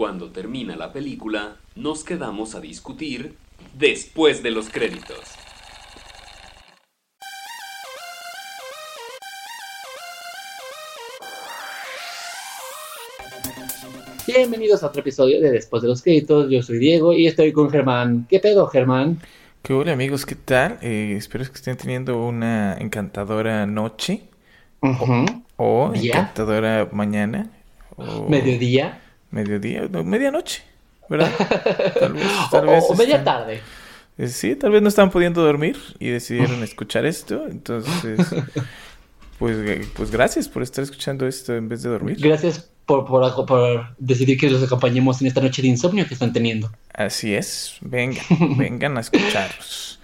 Cuando termina la película, nos quedamos a discutir después de los créditos. Bienvenidos a otro episodio de Después de los Créditos. Yo soy Diego y estoy con Germán. ¿Qué pedo, Germán? ¿Qué hola amigos? ¿Qué tal? Eh, espero que estén teniendo una encantadora noche Ujú. o encantadora mañana o Mediodía. Mediodía, no, medianoche, ¿verdad? Tal vez, O, tal vez o media están- tarde. eh, Sí, tal vez no estaban pudiendo dormir y decidieron escuchar esto, entonces, pues, eh, pues gracias por estar escuchando esto en vez de dormir. Gracias por, por, por decidir que los acompañemos en esta noche de insomnio que están teniendo. Así es, vengan, vengan a escucharnos.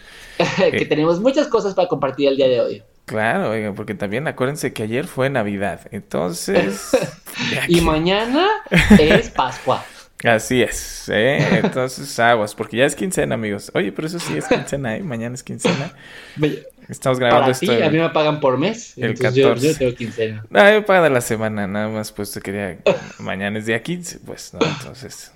que tenemos muchas cosas para compartir el día de hoy. Claro, porque también acuérdense que ayer fue Navidad, entonces... Y mañana es Pascua. Así es, ¿eh? Entonces aguas, porque ya es quincena, amigos. Oye, pero eso sí es quincena, ¿eh? Mañana es quincena. Estamos grabando Para ti, esto. a mí el- me pagan por mes. el entonces yo, 14. yo tengo quincena. No, me pagan de la semana, nada más pues te quería... Mañana es día 15, pues, ¿no? Entonces,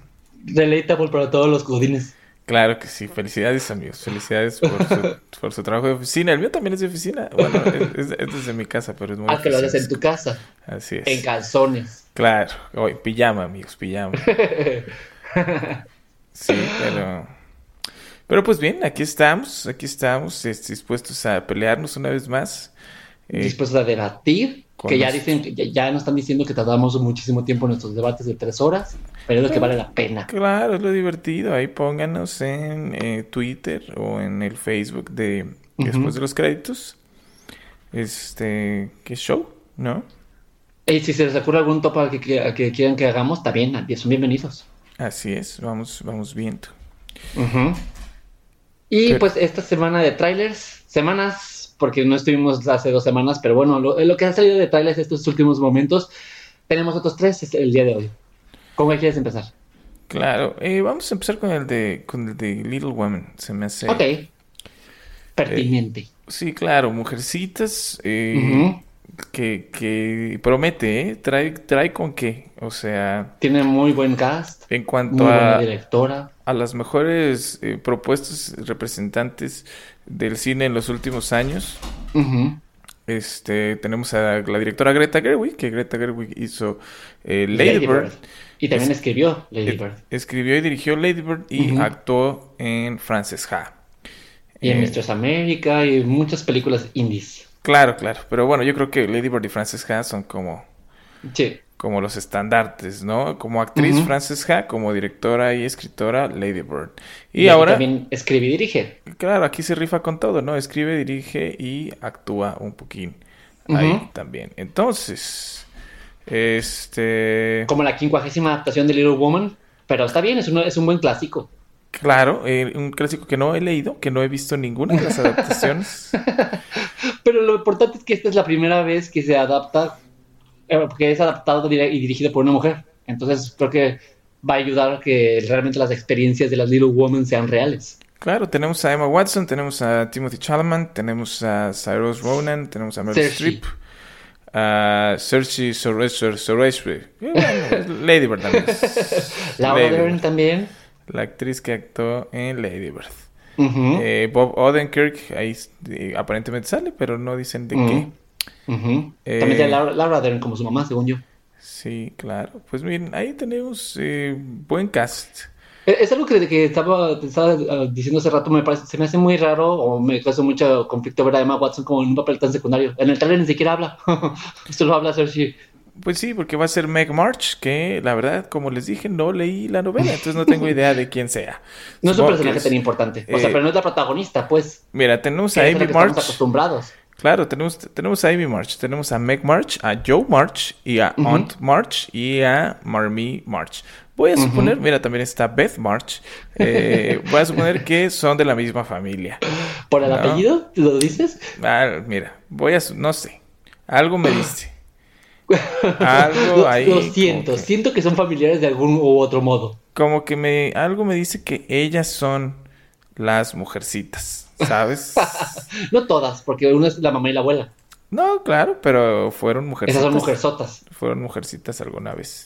Relatable para todos los godines. Claro que sí. Felicidades, amigos. Felicidades por su, por su trabajo de oficina. El mío también es de oficina. Bueno, es, es- es desde mi casa, pero es muy Ah, que lo haces en tu casa. Así es. En calzones. Claro. Hoy, pijama, amigos, pijama. Sí, pero... Pero pues bien, aquí estamos, aquí estamos, dispuestos a pelearnos una vez más. Eh, dispuestos a debatir, que ya dicen, ya, ya nos están diciendo que tardamos muchísimo tiempo en nuestros debates de tres horas, pero es lo que vale la pena. Claro, es lo divertido. Ahí pónganos en eh, Twitter o en el Facebook de. Después de los Créditos. Este, ¿qué show? ¿No? Y si se les ocurre algún topa que, que, que quieran que hagamos, bien, son bienvenidos. Así es, vamos, vamos viendo. Y Pero- pues esta semana de trailers, semanas, porque no estuvimos hace dos semanas, pero bueno, lo, lo que ha salido de trailers estos últimos momentos, tenemos otros tres el día de hoy. ¿Cómo quieres empezar? Claro, eh, vamos a empezar con el de, con el de Little Women. Se me hace. Ok. Pertinente. Sí, claro, mujercitas. eh, que, que promete, ¿eh? Trae, trae con qué. O sea, Tiene muy buen cast, en muy cuanto buena a, directora. a las mejores eh, propuestas representantes del cine en los últimos años, este, tenemos a la directora Greta Gerwig, que Greta Gerwig hizo eh, Lady, Lady. Y también Es- escribió Lady eh, Bird. escribió y dirigió Lady Bird y actuó en Frances Ha. Y en Eh, Mistress America y muchas películas indies. Claro, claro, pero bueno, yo creo que Lady Bird y Frances Ha son como, Sí. como los estandartes, ¿no? Como actriz Ujú. Frances Ha, como directora y escritora Lady Bird. Y, ahora, También escribe y dirige. claro, aquí se rifa con todo, ¿no? Escribe, dirige y actúa un poquín ahí también. Entonces, este, Como la quincuagésima adaptación de Little Woman. Pero está bien, es un, es un buen clásico. claro, eh, un clásico que no he leído, que no he visto ninguna de las adaptaciones. Pero lo importante es que esta es la primera vez que se adapta, eh, que es adaptado y dirigido por una mujer. Entonces creo que va a ayudar a que realmente las experiencias de las Little Women sean reales. Claro, tenemos a Emma Watson, tenemos a Timothy Chalamet, tenemos a Cyrus Ronan, tenemos a Meryl. Streep, a Cersei Sorrester, eh, Lady Bird también. Laura Lady Dern Bird, también. la actriz que actuó en Lady Bird. Eh, Bob Odenkirk, ahí eh, aparentemente sale, pero no dicen de qué. eh, También tiene Laura, Laura Dern como su mamá, según yo. Sí, claro. Pues miren, ahí tenemos buen cast. Es algo que, que estaba, te estaba eh, diciendo hace rato, me parece, se me hace muy raro o me causa mucho conflicto ver a Emma Watson como en un papel tan secundario. En el trailer ni siquiera habla. Solo habla Cersei. Pues sí, porque va a ser Meg March, que la verdad, como les dije, no leí la novela, entonces no tengo idea de quién sea. No es un personaje es- tan importante. O sea, eh, pero no es la protagonista, pues. Mira, tenemos a Amy March. acostumbrados. Claro, tenemos, tenemos a Amy March, tenemos a Meg March, a Joe March y a. Aunt March y a Marmee March. Voy a suponer, mira, también está Beth March. eh, voy a suponer que son de la misma familia. ¿Por el No. apellido? ¿Lo dices? Ah, mira, voy a, no sé, algo me dice. Algo Lo, ahí. lo siento, que- siento que son familiares de algún u otro modo. Como que me, algo me dice que ellas son las mujercitas, ¿sabes? No todas, porque una es la mamá y la abuela. No, claro, pero fueron mujercitas. Esas son mujerzotas. Fueron mujercitas alguna vez.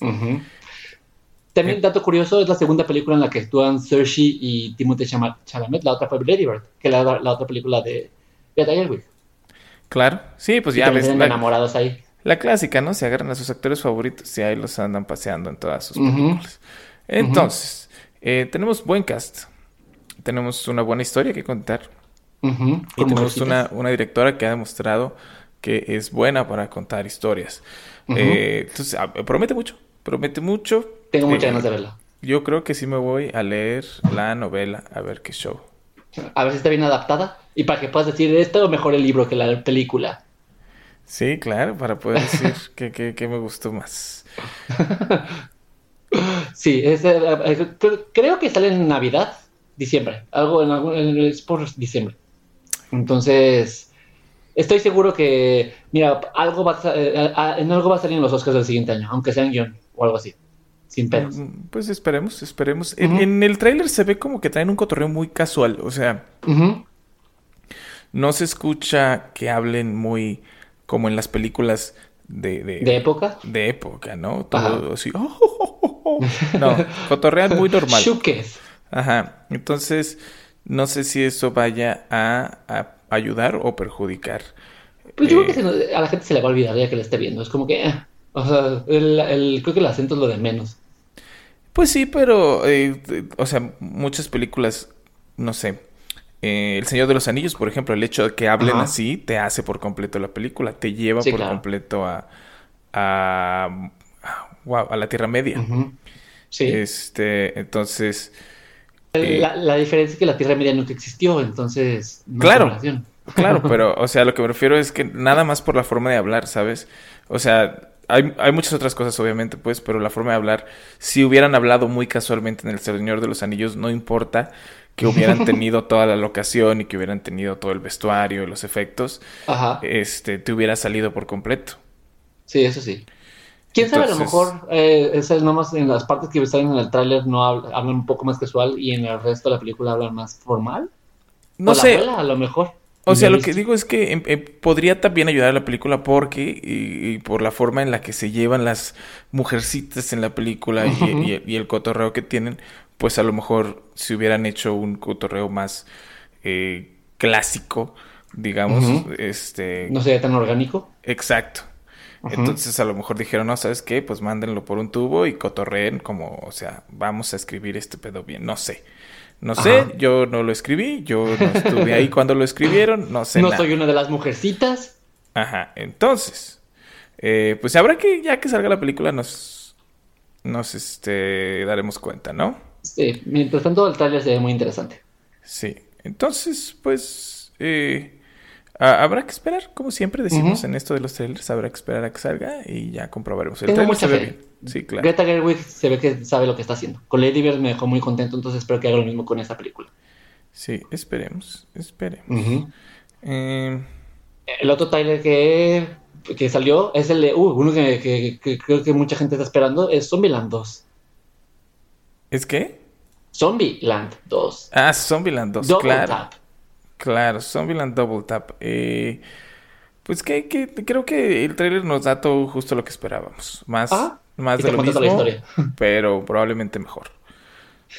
También, dato curioso, es la segunda película en la que actúan Cersei y Timothée Chalamet. La otra fue Lady Bird, que es la, la otra película de, de Claro, sí, pues ya ves. enamorados ahí. La clásica, ¿no? Se agarran a sus actores favoritos y ahí los andan paseando en todas sus películas. Entonces, eh, tenemos buen cast. Tenemos una buena historia que contar. Y tenemos una, una, directora que ha demostrado que es buena para contar historias. Eh, entonces, ah, promete mucho. Promete mucho. Tengo muchas eh, ganas de verla. Yo creo que sí me voy a leer la novela a ver qué show. A ver si está bien adaptada. Y para que puedas decir esto mejor el libro que la película. Sí, claro, para poder decir que, me gustó más. sí, eh, eh, creo que sale en Navidad, diciembre, algo en, algún, es por diciembre. Entonces, estoy seguro que, mira, algo va a, eh, en algo va a salir en los Oscars del siguiente año, aunque sea en guion o algo así. Sin pedos. Mm, pues esperemos, esperemos. en, el tráiler se ve como que traen un cotorreo muy casual, o sea, no se escucha que hablen muy como en las películas de... ¿De, época? De época, ¿no? Todo así... Oh, oh, oh, no, cotorrean muy normal. Ajá. Entonces, no sé si eso vaya a, ayudar o perjudicar. Pues yo creo que eh, a la gente se le va a olvidar ya que le esté viendo. Es como que... Eh, o sea, el, creo que el acento es lo de menos. Pues sí, pero... Eh, o sea, muchas películas, no sé eh, el Señor de los Anillos, por ejemplo, el hecho de que hablen así te hace por completo la película, te lleva por completo a, a, a la Tierra Media. Sí. Este, entonces... Eh, la, diferencia es que la Tierra Media nunca existió, entonces... claro, claro, pero, o sea, lo que me refiero es que nada más por la forma de hablar, ¿sabes? O sea, hay, hay, muchas otras cosas, obviamente, pues, pero la forma de hablar, si hubieran hablado muy casualmente en El Señor de los Anillos, no importa, que hubieran tenido toda la locación y que hubieran tenido todo el vestuario y los efectos, este, te hubiera salido por completo. Sí, eso sí. Quién sabe, a lo mejor eh, es nomás en las partes que salen en el tráiler no hablan, un poco más casual y en el resto de la película hablan más formal. No sé. a lo mejor. O sea, lo que digo es que em, em, podría también ayudar a la película porque, y, por la forma en la que se llevan las mujercitas en la película y, el cotorreo que tienen, pues a lo mejor si hubieran hecho un cotorreo más eh, clásico, digamos, este... No sería tan orgánico. Exacto. Entonces a lo mejor dijeron, no, ¿sabes qué? Pues mándenlo por un tubo y cotorreen como, o sea, vamos a escribir este pedo bien. No sé. No sé, yo no lo escribí, yo no estuve ahí cuando lo escribieron, no sé. No soy una de las mujercitas. Ajá, entonces, eh, pues habrá que, ya que salga la película, nos, nos este, daremos cuenta, ¿no? Sí, mientras tanto el trailer se ve muy interesante. Sí, entonces, pues, eh, habrá que esperar, como siempre decimos en esto de los trailers, habrá que esperar a que salga y ya comprobaremos. El Tengo mucha fe. Sí, claro. Greta Gerwig se ve que sabe lo que está haciendo. Con Lady Bird me dejó muy contento, entonces espero que haga lo mismo con esta película. Sí, esperemos, esperemos. Eh, el otro trailer que, que salió es el de, uh, uno que, que, creo que mucha gente está esperando, es Zombieland 2. ¿Es qué? Zombieland 2. Ah, Zombieland 2, Double claro. Tap. Claro, Zombieland Double Tap. Eh, pues que, creo que el trailer nos da todo justo lo que esperábamos. Más, ah, más de lo mismo, la historia. pero probablemente mejor.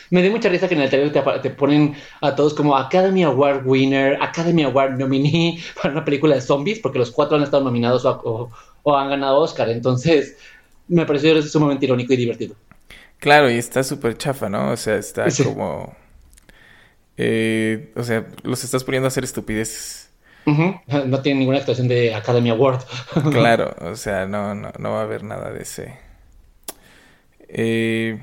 Me dio mucha risa que en el trailer te, ponen a todos como Academy Award winner, Academy Award nominee para una película de zombies, porque los cuatro han estado nominados o, o han ganado Oscar. Entonces, me pareció sumamente irónico y divertido. Claro, y está súper chafa, ¿no? O sea, está como... Eh, o sea, los estás poniendo a hacer estupideces. No tiene ninguna actuación de Academy Award. claro, o sea, no, no, no va a haber nada de ese. Eh,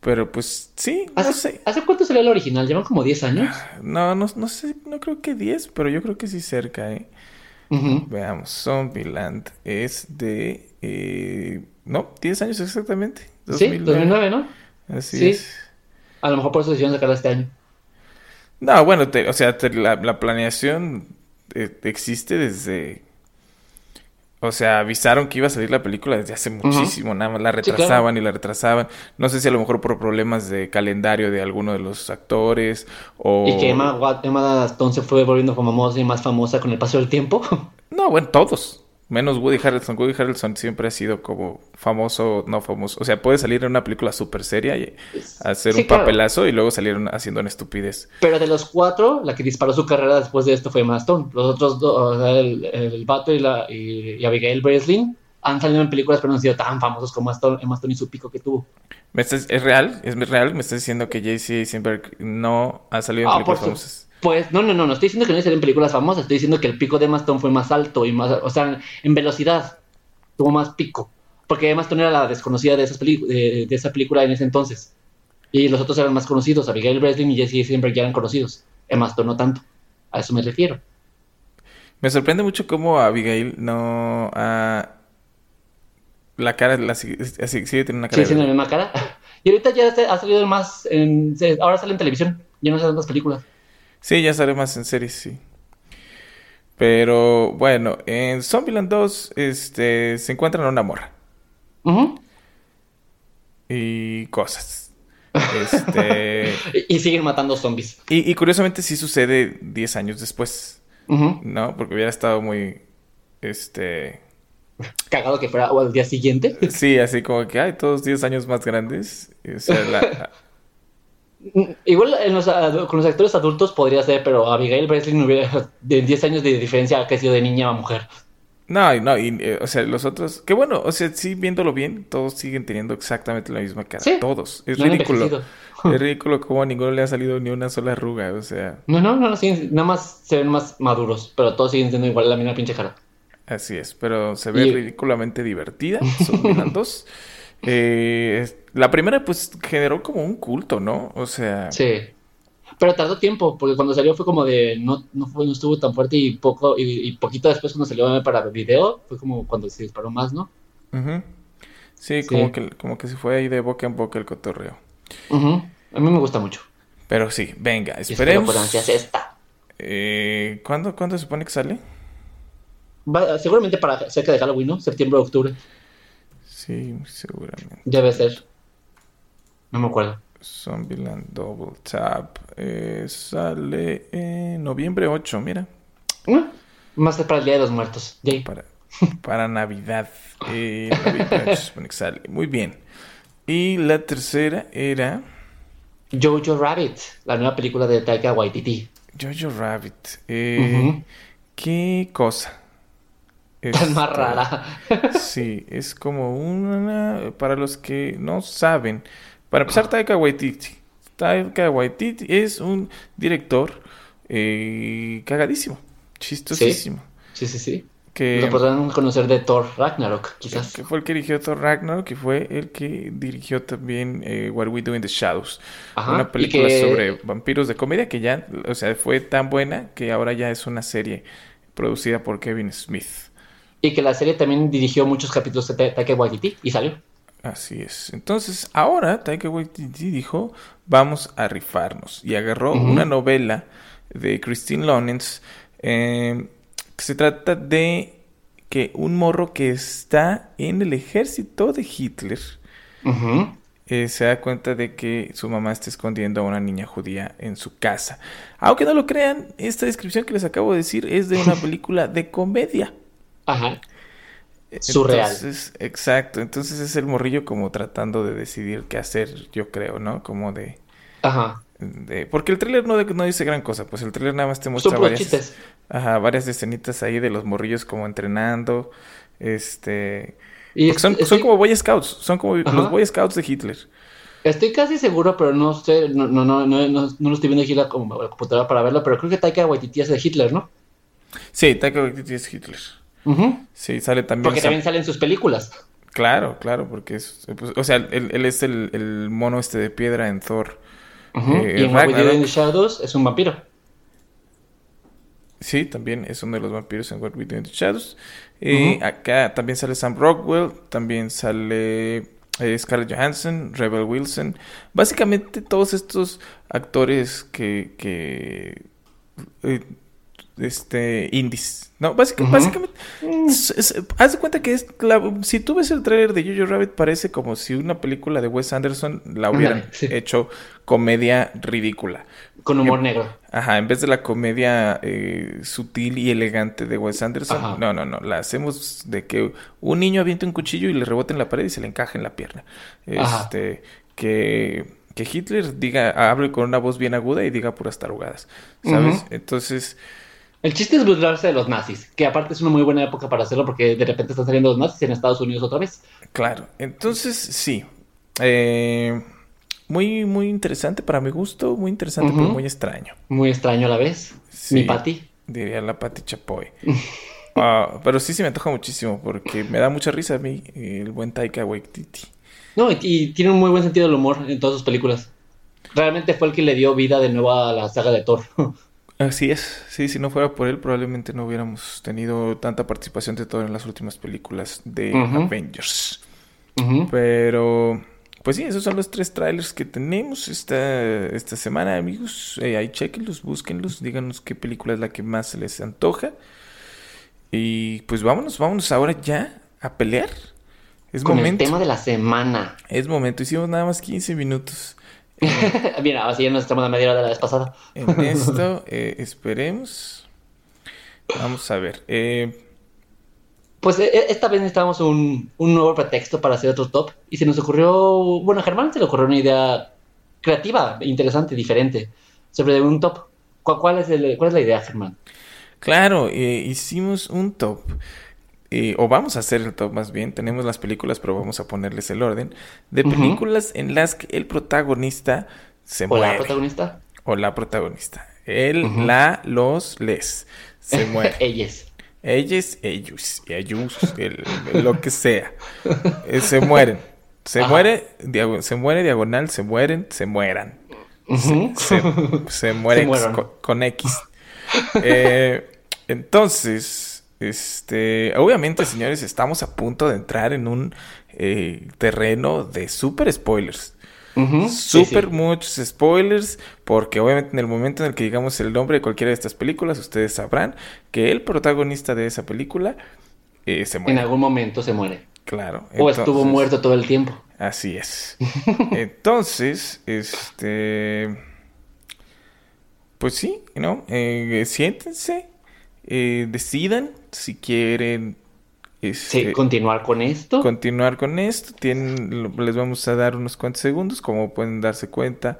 pero pues sí, no sé. ¿Hace cuánto salió el original? ¿Llevan como 10 años? No, no, no sé, no creo que 10, pero yo creo que sí cerca, ¿eh? Veamos, Zombieland es de... Eh, no, 10 años exactamente. Sí, 2009, ¿no? Así es. A lo mejor por eso decidieron sacarla este año. No, bueno, o sea, la, planeación eh, existe desde... O sea, avisaron que iba a salir la película desde hace muchísimo, nada más la retrasaban y la retrasaban. No sé si a lo mejor por problemas de calendario de alguno de los actores o... Y que Emma, Emma Stone se fue volviendo famosa y más famosa con el paso del tiempo. No, bueno, todos. Menos Woody Harrelson. Woody Harrelson siempre ha sido como famoso, no famoso. O sea, puede salir en una película súper seria y hacer Sí, un claro. papelazo y luego salir haciendo una estupidez. Pero de los cuatro, la que disparó su carrera después de esto fue Emma Stone. Los otros dos, o sea, el, el vato y, la, y, y Abigail Breslin, han salido en películas, pero no han sido tan famosos como Stone, Emma Stone y su pico que tuvo. ¿Me estás- ¿Es real? ¿Es real? ¿Me estás diciendo que J.C. Eisenberg no ha salido en Ah, películas famosas? Pues no, no, no, no estoy diciendo que no salen películas famosas, estoy diciendo que el pico de Emma Stone fue más alto y más, o sea, en velocidad tuvo más pico. Porque Emma Stone era la desconocida de, esas de, de esa película en ese entonces. Y los otros eran más conocidos, Abigail Breslin y Jesse Eisenberg ya eran conocidos. Emma Stone no tanto. A eso me refiero. Me sorprende mucho cómo Abigail no ha... La cara, la, sigue, así- sigue teniendo una cara Sí, sí, la misma cara. Y ahorita ya ha salido más en, ahora sale en televisión, ya no salen las películas. Sí, ya sale más en series, sí. Pero bueno, en Zombieland 2 este, se encuentran una morra Ujú. y cosas. Este, y, y siguen matando zombies. y, y curiosamente sí sucede 10 años después, Ujú. ¿no? Porque hubiera estado muy... Este... Cagado que fuera o al día siguiente. Sí, así como que, ay, todos 10 años más grandes. O sea, la- Igual en los, con los actores adultos podría ser, pero Abigail Breslin hubiera de 10 años de diferencia ha crecido de niña a mujer. No, no, y, eh, o sea, los otros, que bueno, o sea, sí, viéndolo bien, todos siguen teniendo exactamente la misma cara, Sí. todos, es No ridículo, es ridículo como a ninguno le ha salido ni una sola arruga, o sea, No, no, no, no, siguen- nada más se ven más maduros, pero todos siguen siendo igual la misma pinche cara. así es, pero se ve Y- ridículamente divertida, son dos. Eh, la primera, pues, generó como un culto, ¿no? O sea, Sí. Pero tardó tiempo, porque cuando salió fue como de no, no, fue, no estuvo tan fuerte y poco y, y poquito después cuando salió para video fue como cuando se disparó más, ¿no? ujú. sí, Sí. como que, como que se fue ahí de boca en boca el cotorreo. Ujú. A mí me gusta mucho. Pero sí, venga, esperemos. ansias esta. Eh, ¿cuándo, ¿Cuándo se supone que sale? Va- seguramente para cerca de Halloween, ¿no? Septiembre o octubre. Sí, seguramente. Debe ser. No me acuerdo. Zombieland Double Tap. eh, sale en noviembre 8, mira. ¿Eh? Más para el Día de los Muertos. Yay. Para, para Navidad. Eh, noviembre 8 se supone que sale. Muy bien. Y la tercera era Jojo Rabbit, la nueva película de Taika Waititi. Jojo Rabbit. Eh, Ujú. ¿Qué cosa? Es más rara. Sí, es como una... Para los que no saben, para empezar, Taika Waititi. Taika Waititi es un director eh, cagadísimo, chistosísimo. Sí, sí, sí. Que, Lo podrán conocer de Thor Ragnarok, quizás. que fue el que dirigió Thor Ragnarok, que fue el que dirigió también eh, What We Do in the Shadows. Ajá, Una película que- sobre vampiros de comedia que ya, o sea, fue tan buena que ahora ya es una serie producida por Kevin Smith. Y que la serie también dirigió muchos capítulos de Ta- Taika Waititi y salió. Así es. Entonces, ahora Taika Waititi dijo, vamos a rifarnos. Y agarró una novela de Christine Lonens eh, que se trata de que un morro que está en el ejército de Hitler eh, se da cuenta de que su mamá está escondiendo a una niña judía en su casa. Aunque no lo crean, esta descripción que les acabo de decir es de una película de comedia. Ajá. Surreal. Entonces, exacto. Entonces es el morrillo como tratando de decidir qué hacer, yo creo, ¿no? Como de... Ajá. de- porque el tráiler no, no dice gran cosa, pues el tráiler nada más te muestra varias, chistes. ajá, varias escenitas ahí de los morrillos como entrenando, este... Y son, estoy, son como Boy Scouts, son como Ajá. los Boy Scouts de Hitler. estoy casi seguro, pero no sé, no, no, no, no, no, no lo estoy viendo aquí en la, com- la computadora para verlo, pero creo que Taika Waititi es de Hitler, ¿no? Sí, Taika Waititi es Hitler. Ujú. Sí, sale también... Porque también salen sus películas. Claro, claro, porque es... pues, o sea, él, él es el, el mono este de piedra en Thor. Ujú. Eh, y en What We Do Ragnarok. in the Shadows es un vampiro. Sí, también es uno de los vampiros en What We Do in the Shadows. Eh, Ujú. Acá también sale Sam Rockwell, también sale eh, Scarlett Johansson, Rebel Wilson. Básicamente todos estos actores que, que eh, este, indies. No, básicamente, básicamente haz de cuenta que es si tú ves el trailer de Jojo Rabbit parece como si una película de Wes Anderson la hubieran hecho comedia ridícula. Con humor negro. Ajá, en vez de la comedia eh, sutil y elegante de Wes Anderson, no, no, no, la hacemos de que un niño aviente un cuchillo y le rebote en la pared y se le encaje en la pierna. Este, que que Hitler diga, hable con una voz bien aguda y diga puras tarugadas, ¿sabes? Entonces... El chiste es burlarse de los nazis, que aparte es una muy buena época para hacerlo porque de repente están saliendo los nazis en Estados Unidos otra vez. Claro, entonces sí. Eh, muy, muy interesante para mi gusto, muy interesante, pero muy extraño. Muy extraño a la vez. mi Pati. Diría la Pati Chapoy. Ah, pero sí, sí me antoja muchísimo porque me da mucha risa a mí el buen Taika Waititi. No, y, tiene un muy buen sentido del humor en todas sus películas. Realmente fue el que le dio vida de nuevo a la saga de Thor. Así es, sí, si no fuera por él probablemente no hubiéramos tenido tanta participación de Thor en las últimas películas de Avengers. Pero, pues sí, esos son los tres trailers que tenemos esta, esta semana, amigos. Eh, ahí chequenlos, búsquenlos, díganos qué película es la que más se les antoja. Y pues vámonos, vámonos ahora ya a pelear. Es con el tema de la semana. Es momento. Hicimos nada más 15 minutos. Mira, así ya nos estamos a media hora de la vez pasada. en esto, eh, esperemos. Vamos a ver. Eh... Pues e, e, esta vez necesitábamos un, un, nuevo pretexto para hacer otro top. Y se nos ocurrió. Bueno, a Germán se le ocurrió una idea creativa, interesante, diferente. Sobre un top. ¿Cuál, es, el, cuál es la idea, Germán? Claro, eh, hicimos un top o vamos a hacer el top más bien, tenemos las películas, pero vamos a ponerles el orden, de películas en las que el protagonista se muere. ¿O la protagonista? O la protagonista. Él, la, los, les. Se muere. Ellos. Ellos, ellos, ellos, lo que sea. Eh, se mueren. Se muere, se muere diagonal, se mueren, se mueran. se, mueren con, X. Eh, entonces, este, obviamente, señores, estamos a punto de entrar en un eh, terreno de super spoilers. super muchos spoilers, porque obviamente en el momento en el que digamos el nombre de cualquiera de estas películas, ustedes sabrán que el protagonista de esa película eh, se muere. En algún momento se muere. Claro. O estuvo muerto todo el tiempo. Así es. entonces, este. Pues sí, ¿no? Eh, siéntense, eh, decidan si quieren este, continuar con esto. Continuar con esto. Tienen, les vamos a dar unos cuantos segundos, como pueden darse cuenta,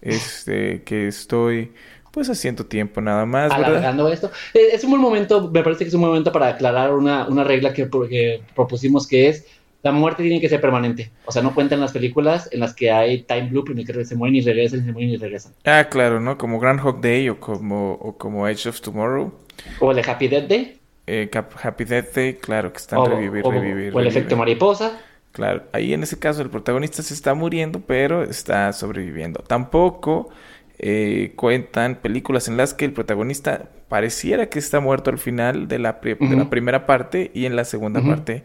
este, que estoy pues haciendo tiempo nada más. Alargando esto. Eh, es un buen momento, me parece que es un momento para aclarar una, una regla que, que, propusimos que es la muerte tiene que ser permanente. O sea, no cuentan las películas en las que hay time loop en el que se mueren y regresan, se mueren y regresan. Ah, claro, ¿no? Como Groundhog Day o como, o como Age of Tomorrow. O el de Happy Death Day. Eh, Happy Death Day, claro, que están o, revivir, O el efecto mariposa. Claro, ahí en ese caso el protagonista se está muriendo, pero está sobreviviendo. Tampoco eh, cuentan películas en las que el protagonista pareciera que está muerto al final de la, de la primera parte y en la segunda parte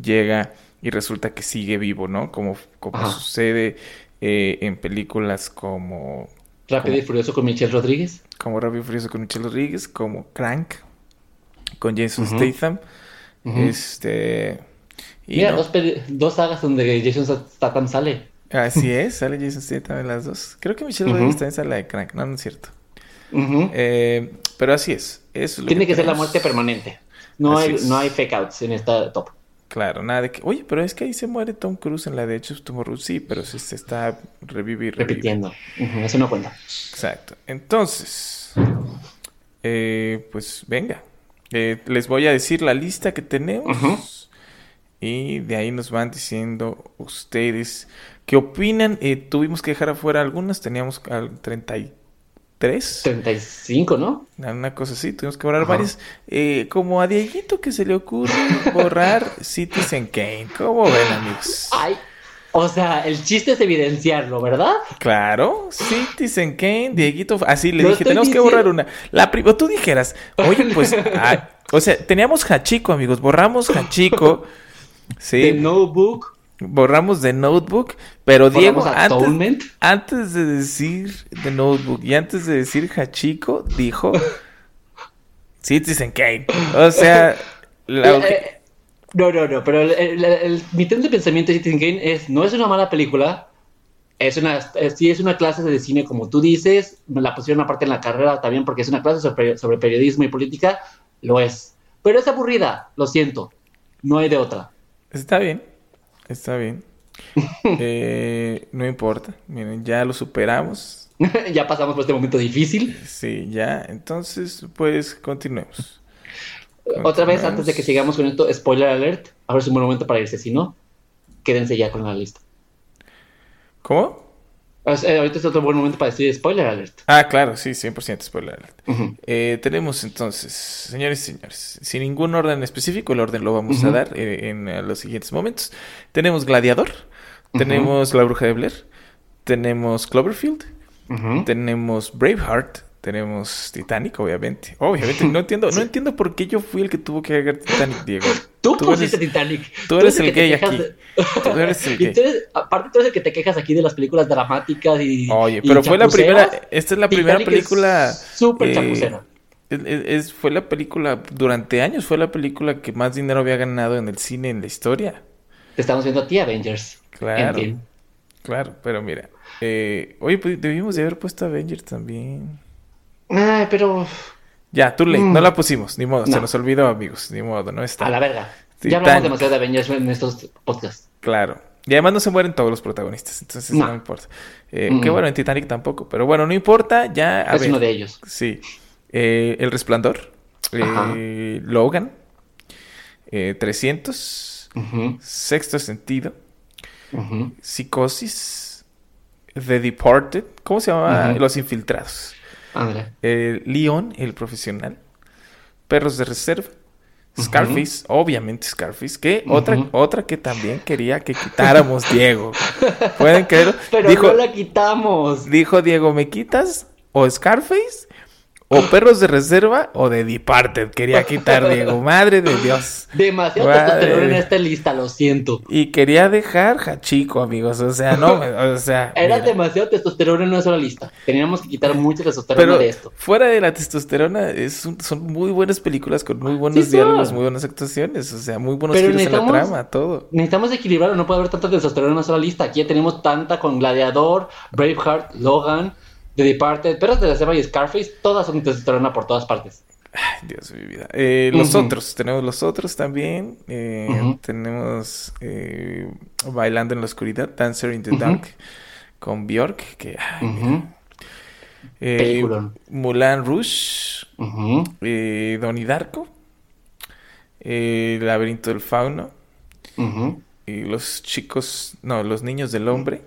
llega y resulta que sigue vivo, ¿no? Como, como sucede eh, en películas como... Rápido y Furioso con Michelle Rodríguez. Como Rápido y Furioso con Michelle Rodríguez, como Crank con Jason Statham. Este. Mira, dos, dos, sagas donde Jason Statham sale. Así es, sale Jason Statham en las dos. Creo que Michelle Rodríguez también sale de Crank, no, no es cierto. Eh, pero así es. Tiene que, ser la muerte permanente. No hay, no hay fake outs en esta top. Claro, nada de que, oye, pero es que ahí se muere Tom Cruise en la de Hecho Tomorrow. Sí, pero se, se está revivir, repitiendo. eso no cuenta. Exacto. Entonces, eh, pues venga, eh, les voy a decir la lista que tenemos. Y de ahí nos van diciendo ustedes qué opinan. Eh, tuvimos que dejar afuera algunas, teníamos al 33. 35, ¿no? Una cosa así, tuvimos que borrar varias. Eh, como a Dieguito que se le ocurre borrar Citizen Kane. ¿Cómo ven, amigos? Ay, o sea, el chiste es evidenciarlo, ¿verdad? Claro, Citizen Kane, Dieguito, así le dije, tenemos que borrar una. La o tú dijeras, oye, pues, ah, o sea, teníamos Hachiko, amigos, borramos Hachiko. sí. De Notebook. Borramos de Notebook, pero Diego, antes, antes, de decir de Notebook y antes de decir Hachiko, dijo Citizen Kane. O sea, la- Eh, eh, no, no, no, pero el, el- el- mi tren de pensamiento de Citizen Kane es, no es una mala película, es una, es- sí es una clase de cine como tú dices, me la pusieron aparte en la carrera también porque es una clase sobre, sobre periodismo y política, lo es. Pero es aburrida, lo siento, no hay de otra. está bien. Está bien. Eh, no importa. Miren, ya lo superamos. ya pasamos por este momento difícil. Sí, ya. Entonces, pues continuemos. Otra vez, antes de que sigamos con esto, spoiler alert, ahora es un buen momento para irse, si no, quédense ya con la lista. ¿Cómo? Ahorita es otro buen momento para decir spoiler alert. Ah, claro, sí, 100% spoiler alert. Eh, tenemos entonces, señores y señores, sin ningún orden específico, el orden lo vamos a dar eh, en eh, los siguientes momentos. Tenemos Gladiador, tenemos La Bruja de Blair, tenemos Cloverfield, tenemos Braveheart, tenemos Titanic, obviamente. Obviamente, no entiendo, no entiendo por qué yo fui el que tuvo que agregar Titanic, Diego. Tú, Tú pusiste eres- Titanic. tú eres el gay aquí. de- Tú eres el gay. eres- aparte, tú eres el que te quejas aquí de las películas dramáticas y. Oye, y pero fue la primera, esta es la primera Titanic película. Súper eh, chapucera. es- es- es- fue la película, durante años fue la película que más dinero había ganado en el cine en la historia. Te estamos viendo a ti, Avengers. Claro. Endgame. Claro, pero mira. eh, oye, pues debimos de haber puesto Avengers también. Ay, pero. Ya, tú late, Mm. no la pusimos, ni modo, se No. nos olvidó, amigos, ni modo, no está. A la verga. Titanic. Ya hablamos demasiado de Avengers en estos podcasts. Claro. Y además no se mueren todos los protagonistas, entonces no, No. importa. Eh, Mm. Que bueno, en Titanic tampoco, pero bueno, no importa, ya. A es ver. uno de ellos. Sí. Eh, El Resplandor. Eh, Logan. eh, 300. Ujú, Sexto Sentido. Psicosis. The Departed. ¿Cómo se llama? Ujú. Los Infiltrados. Eh, Leon, el profesional. Perros de Reserva. Scarface, obviamente Scarface, que otra, otra que también quería que quitáramos Diego. ¿Pueden creerlo? Pero Dijo, no la quitamos. dijo Diego, ¿me quitas o Scarface? ¿O Perros de Reserva o de Departed? Quería quitar Diego, madre de Dios. Demasiado testosterona en esta lista, lo siento. Y quería dejar Hachiko, amigos. O sea, no, o sea. Era mira. demasiado testosterona en una sola lista. Teníamos que quitar mucha testosterona Pero de esto. fuera de la testosterona, es un- son muy buenas películas con muy buenos Sí, diálogos, son. muy buenas actuaciones, o sea, muy buenos Pero giros en la trama, todo. Necesitamos equilibrar, no puede haber tanta testosterona en una sola lista. Aquí ya tenemos tanta con Gladiador, Braveheart, Logan, The Departed, Perros de la Selva y Scarface. Todas son testosterona por todas partes. Ay, Dios de mi vida. Eh, los otros, tenemos los otros también. eh. Tenemos eh, Bailando en la Oscuridad, Dancer in the. Dark, con Bjork, que... ay. Mulan eh, Donnie Darko, El laberinto del fauno, y los chicos, no, los niños del hombre,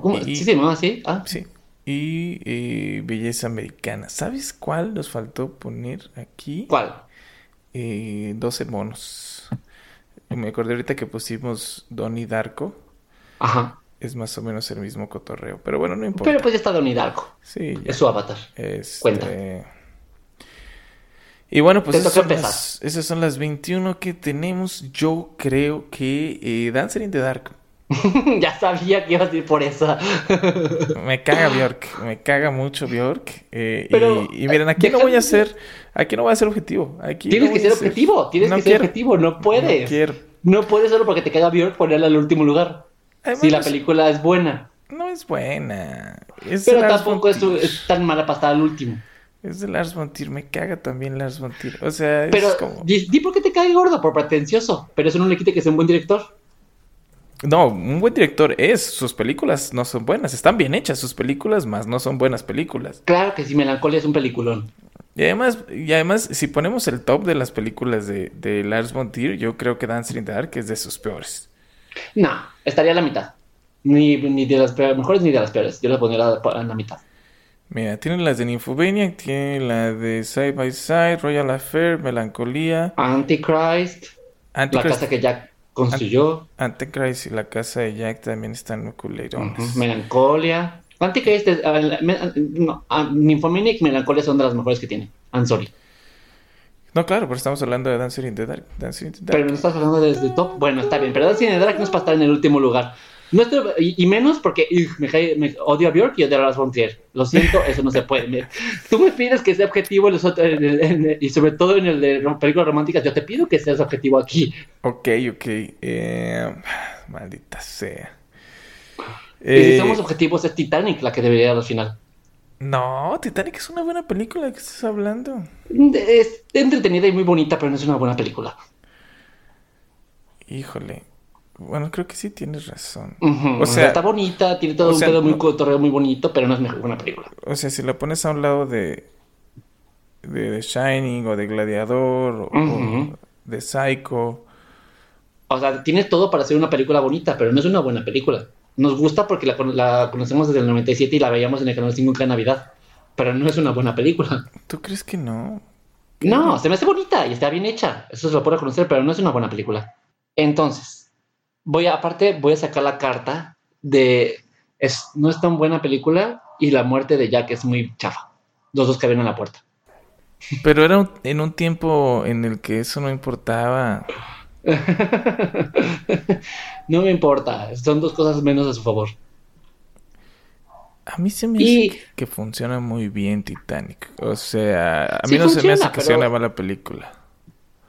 ¿Cómo? Y- ¿Sí se llamaba así? Ah, sí, y eh, Belleza Americana. ¿Sabes cuál nos faltó poner aquí? ¿Cuál? Eh, 12 monos. Me acordé ahorita que pusimos Donnie Darko. Ajá. Es más o menos el mismo cotorreo. Pero bueno, no importa. Pero pues ya está Donnie Darko. Sí, ya. Es su avatar. Este, Cuenta. Y bueno, pues esas son, las, esas son las 21 que tenemos. Yo creo que eh, Dancer in the Dark. ya sabía que ibas a ir por esa. Me caga Bjork. Me caga mucho Bjork. eh, Pero, y, y miren, aquí no voy a ser. Aquí no voy a ser objetivo. Aquí tienes no que ser objetivo. Tienes No que ser objetivo. No puedes. No quiero. No puedes solo porque te caga Björk ponerla al último lugar. Además, si la película es buena. No es buena. Es Pero tampoco es, es tan mala para estar al último. Es de Lars von Trier. Me caga también Lars von Trier. O sea, Pero es como... di, di por qué te cae gordo, por pretencioso. Pero eso no le quita que sea un buen director. No, un buen director es. Sus películas no son buenas. Están bien hechas sus películas, más no son buenas películas. Claro que sí, Melancolia es un peliculón. Y además, y además si ponemos el top de las películas de, de Lars von Trier, yo creo que Dancer in the Dark es de sus peores. No, estaría a la mitad. Ni, ni de las peores- mejores ni de las peores. Yo la pondría a la, a la mitad. Mira, tiene las de Nymphomaniac, tiene la de Side by Side, Royal Affair, Melancolía, Antichrist, la Antichrist, casa que Jack construyó. Antichrist y la casa de Jack también están muy culerones. Ujú, Melancolia. Antichrist, es- me- no, Nymphomaniac y Melancolia son de las mejores que tiene. I'm sorry. No, claro, pero estamos hablando de Dancer in the Dark. Dancer in the Dark. Pero no estás hablando desde top. Bueno, está bien. Pero Dancing in the Dark no es para estar en el último lugar. No estoy, y, y menos porque ugh, me, cae- me odio a Björk y odio a Lars von Trier. Lo siento, eso no se puede. Me- tú me pides que sea objetivo en los otros- en el- en el- y sobre todo en el de películas románticas. Yo te pido que seas objetivo aquí. Ok, ok. Eh, maldita sea. y si Eh, somos objetivos, es Titanic la que debería al final. no, Titanic es una buena película. ¿De qué estás hablando? Es entretenida y muy bonita, pero no es una buena película. Híjole. Bueno, creo que sí tienes razón. O sea, está bonita, tiene todo un sea, pedo muy no- cotorreo muy bonito, pero no es mejor buena película. o sea, si la pones a un lado de de The Shining o de Gladiador o, de Psycho. O sea, tienes todo para hacer una película bonita, pero no es una buena película. Nos gusta porque la, con- la conocemos desde el 97 y la veíamos en el canal 5 cada Navidad. Pero no es una buena película. ¿Tú crees que no? No, se me hace bonita y está bien hecha. Eso se lo puedo reconocer, pero no es una buena película. Entonces, voy a, aparte, voy a sacar la carta de es, no es tan buena película y la muerte de Jack es muy chafa. Los dos caben en la puerta. Pero era un- en un tiempo en el que eso no importaba. no me importa, son dos cosas menos a su favor. A mí se me Y- hace que, funciona muy bien Titanic. O sea, a mí Sí no se me hace que sea pero- una mala película.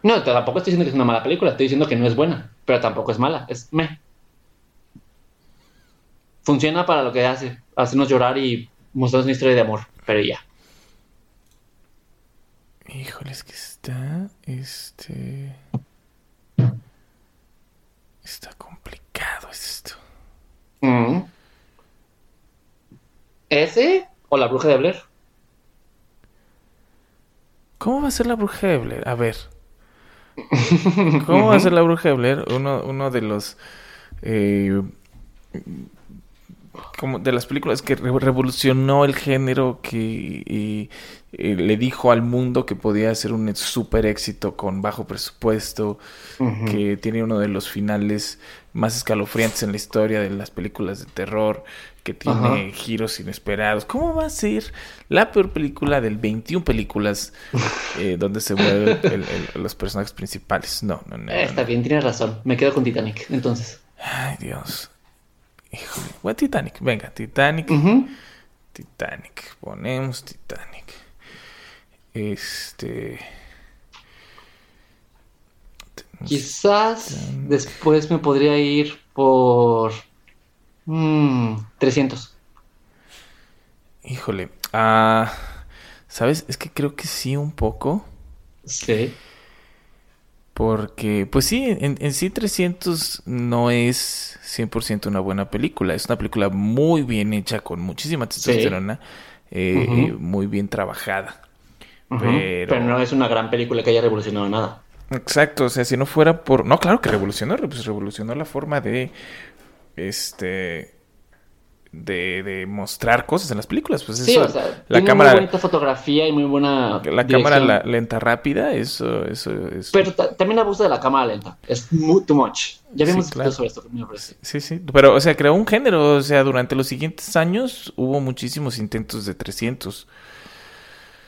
No, tampoco estoy diciendo que es una mala película, estoy diciendo que no es buena, pero tampoco es mala, es me. Funciona para lo que hace, hacernos llorar y mostrarnos una historia de amor, pero ya. Híjole, es que está. Este. Está complicado esto. Mm. ¿Ese o la bruja de Blair? ¿Cómo va a ser la bruja de Blair? A ver. ¿Cómo va a ser la bruja de Blair? Uno, uno de los. eh, como de las películas que re- revolucionó el género, que y, eh, le dijo al mundo que podía ser un super éxito con bajo presupuesto, que tiene uno de los finales más escalofriantes en la historia de las películas de terror, que tiene Ajá. giros inesperados. ¿Cómo va a ser la peor película del 21 películas eh, donde se mueven el- el- los personajes principales? No, no, no. Eh, Está no. bien, tienes razón. Me quedo con Titanic, entonces. Ay, Dios. Híjole. Bueno, Titanic. Venga, Titanic. Titanic. Ponemos Titanic. Este. Quizás después me podría ir por... mm, 300. Híjole. Ah. ¿Sabes? Es que creo que sí, un poco. Sí. Porque, pues sí, en, en sí 300 no es 100% una buena película. Es una película muy bien hecha, con muchísima testosterona, eh, Ujú. eh, muy bien trabajada. Pero- Pero no es una gran película que haya revolucionado nada. Exacto, o sea, si no fuera por... No, claro que revolucionó, pues revolucionó la forma de... Este... De, de mostrar cosas en las películas. Pues Sí, eso, o sea, la tiene cámara, muy bonita fotografía y muy buena la cámara la- lenta rápida, eso, eso es... Pero ta- también abusa de la cámara lenta. Es muy too much. Ya Sí, habíamos claro. sobre esto. me parece. Sí, sí, pero, o sea, creó un género, o sea, durante los siguientes años hubo muchísimos intentos de 300.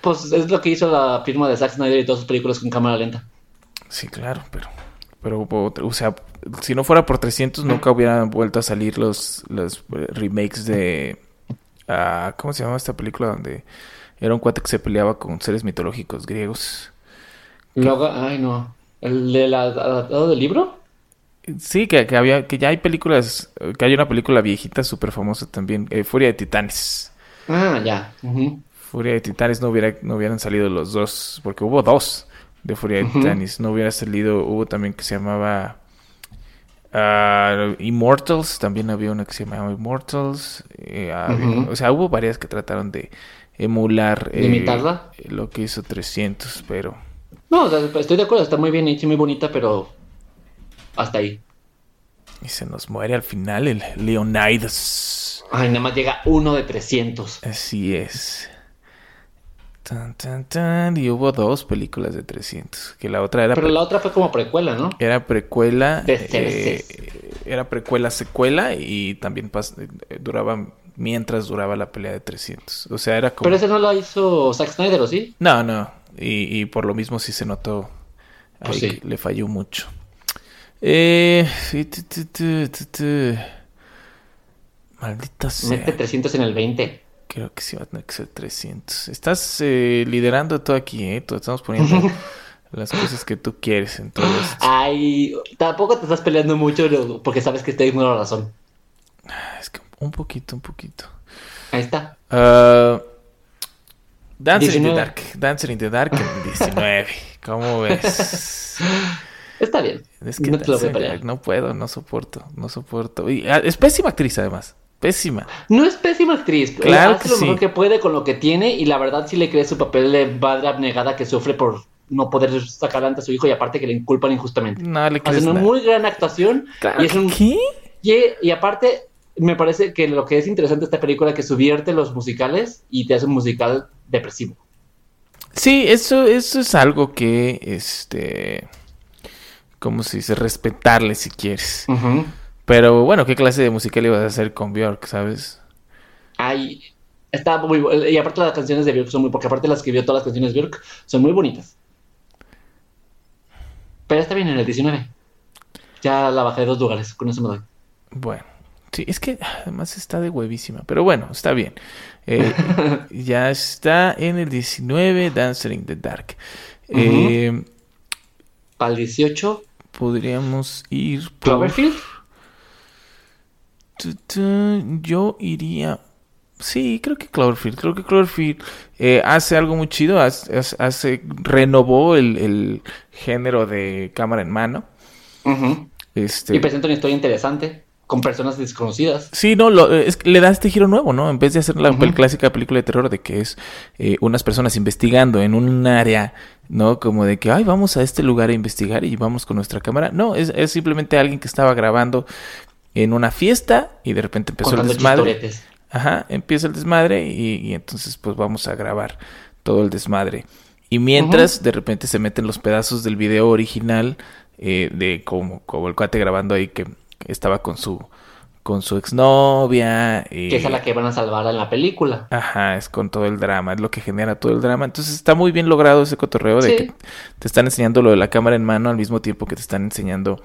Pues es lo que hizo la firma de Zack Snyder y todas sus películas con cámara lenta. Sí, claro, pero, pero, o sea, si no fuera por 300 nunca hubieran vuelto a salir los, los eh, remakes de, ah, ¿cómo se llama esta película donde era un cuate que se peleaba con seres mitológicos griegos? Luego, ay no. ¿El de la adaptado del libro? Sí, que, que había, que ya hay películas, que hay una película viejita súper famosa también, eh, Furia de Titanes. Ah, ya. Ujú. Furia de Titanes no hubiera, no hubieran salido los dos, porque hubo dos de Furia de. Titanes, no hubiera salido, hubo también que se llamaba ah, Immortals, también había una que se llamaba Immortals, eh, había- o sea, hubo varias que trataron de emular eh, lo que hizo 300, pero No, o sea, estoy de acuerdo. Está muy bien hecha y muy bonita, pero hasta ahí. y se nos muere al final el Leonidas. Ay, nada más llega uno de 300. Así es. Tan, tan, tan. Y hubo dos películas de 300. Que la otra era Pero la otra fue como precuela, ¿no? Era precuela. De eh, era precuela, secuela y también eh, duraba mientras duraba la pelea de 300. O sea, era como... Pero ese no lo hizo Zack Snyder, ¿o sí? No, no. Y, y por lo mismo sí se notó. Pues ahí sí. que le falló mucho. Eh. Maldita sea. Mete 300 en el 20. Creo que sí va a tener que ser 300. Estás eh, liderando todo aquí, ¿eh? Estamos poniendo las cosas que tú quieres en todo esto. Ay, tampoco te estás peleando mucho porque sabes que estoy la razón. Es que un poquito, un poquito. Ahí está. Uh, Dancer in the 19. Dark. Dancer in the Dark en 19. ¿Cómo ves? Está bien. Es que no te lo voy a no puedo, no soporto, no soporto. Y, ah, es pésima actriz además. Pésima. No es pésima actriz. Claro hace que lo sí. mejor que puede con lo que tiene y la verdad sí le cree su papel de madre abnegada que sufre por no poder sacar adelante a su hijo y aparte que le inculpan injustamente. No le crees Hace una nada. muy gran actuación Claro y es que un ¿Qué? y, y aparte me parece que lo que es interesante de esta película es que subvierte los musicales y te hace un musical depresivo. Sí, eso, eso es algo que, este, ¿cómo se dice? Respetarle si quieres. Ujú. Pero bueno, ¿qué clase de musical ibas a hacer con Bjork, sabes? Ay, está muy y aparte las canciones de Björk son muy porque aparte las escribió todas las canciones de Björk son muy bonitas. Pero está bien en el 19. Ya la bajé de dos lugares, con eso me doy. Bueno, sí, es que además está de huevísima, pero bueno, está bien. Eh, ya está en el 19, Dancer in the Dark. Eh, Al 18, podríamos ir por... Cloverfield. Yo iría... Sí, creo que Cloverfield. Creo que Cloverfield eh, hace algo muy chido. Hace, renovó el, el género de cámara en mano. Este, Y presenta una historia interesante con personas desconocidas. Sí, no, lo- es que le da este giro nuevo, ¿no? En vez de hacer la clásica película de terror de que es eh, unas personas investigando en un área, ¿no? Como de que, ay, vamos a este lugar a investigar y vamos con nuestra cámara. No, es, es simplemente alguien que estaba grabando en una fiesta y de repente empezó contando el desmadre. chistoretes. Ajá, empieza el desmadre y, y entonces pues vamos a grabar todo el desmadre. Y mientras de repente se meten los pedazos del video original eh, de como, como el cuate grabando ahí que estaba con su con su exnovia. Que es a la que van a salvar en la película. Ajá, es con todo el drama, es lo que genera todo el drama. Entonces está muy bien logrado ese cotorreo de que te están enseñando lo de la cámara en mano al mismo tiempo que te están enseñando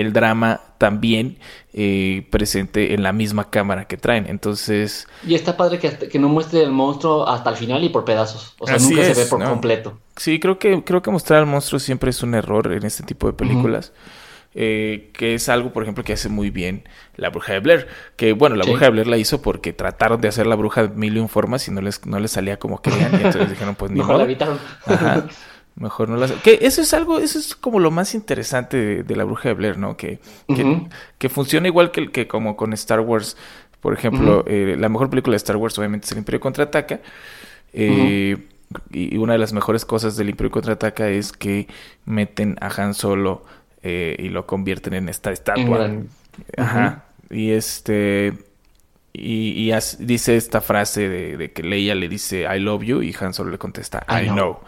el drama también eh, presente en la misma cámara que traen. Entonces, Y está padre que, no muestre el monstruo hasta el final y por pedazos. O sea, Así nunca es, se ve por ¿no? completo. sí, creo que, creo que mostrar al monstruo siempre es un error en este tipo de películas. eh, que es algo, por ejemplo, que hace muy bien la bruja de Blair. Que bueno, la Sí. bruja de Blair la hizo porque trataron de hacer la bruja de mil y un formas y no les, no les salía como querían. Y entonces dijeron, pues ni Mejor la modo. evitaron. Mejor no las... Que eso es algo, eso es como lo más interesante de, de la bruja de Blair, ¿no? Que, que, funciona igual que, que como con Star Wars. Por ejemplo, eh, la mejor película de Star Wars obviamente es El Imperio Contraataca. Eh, y, y una de las mejores cosas del Imperio Contraataca es que meten a Han Solo eh, y lo convierten en esta estatua. Ajá. Y este. Y, y as- dice esta frase de, de que Leia le dice I love you y Han Solo le contesta I, I know. know.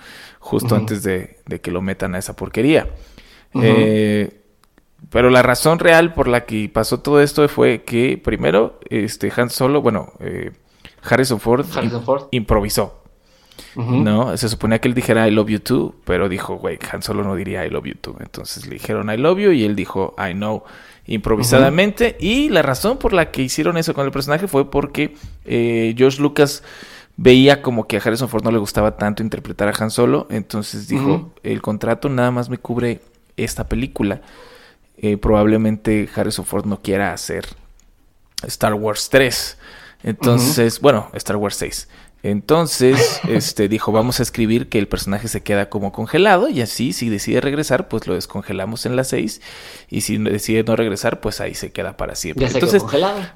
Justo antes de, de que lo metan a esa porquería. Eh, pero la razón real por la que pasó todo esto fue que primero este Han Solo, bueno, eh, Harrison Ford Harrison improvisó. No, se suponía que él dijera I love you too, pero dijo, güey, Han Solo no diría I love you too. Entonces le dijeron I love you y él dijo I know improvisadamente. Y la razón por la que hicieron eso con el personaje fue porque eh, George Lucas veía como que a Harrison Ford no le gustaba tanto interpretar a Han Solo. Entonces dijo, el contrato nada más me cubre esta película. Eh, probablemente Harrison Ford no quiera hacer Star Wars 3. Entonces, bueno, Star Wars 6. Entonces, este dijo, vamos a escribir que el personaje se queda como congelado y así si decide regresar, pues lo descongelamos en la 6 y si decide no regresar, pues ahí se queda para siempre. Ya se Entonces,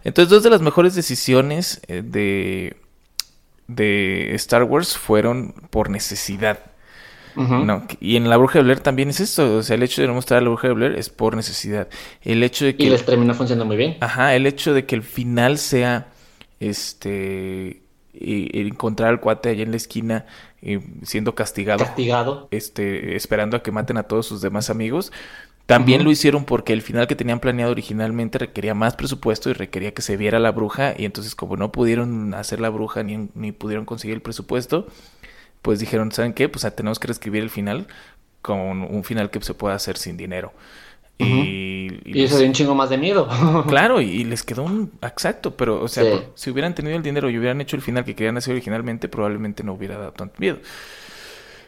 entonces dos de las mejores decisiones eh, de de Star Wars fueron por necesidad. No, y en la Bruja de Blair también es esto, o sea, el hecho de no mostrar a la Bruja de Blair es por necesidad. El hecho de que Y les terminó funcionando muy bien. Ajá, el hecho de que el final sea este y- y encontrar al cuate allá en la esquina eh, siendo castigado, Castigado. este, esperando a que maten a todos sus demás amigos. También lo hicieron porque el final que tenían planeado originalmente requería más presupuesto y requería que se viera la bruja. Y entonces, como no pudieron hacer la bruja ni, ni pudieron conseguir el presupuesto, pues dijeron, ¿saben qué? Pues ah, tenemos que reescribir el final con un final que se pueda hacer sin dinero. Y, y, eso dio un chingo más de miedo. claro, y, les quedó un... Exacto, pero, o sea, si hubieran tenido el dinero y hubieran hecho el final que querían hacer originalmente, probablemente no hubiera dado tanto miedo.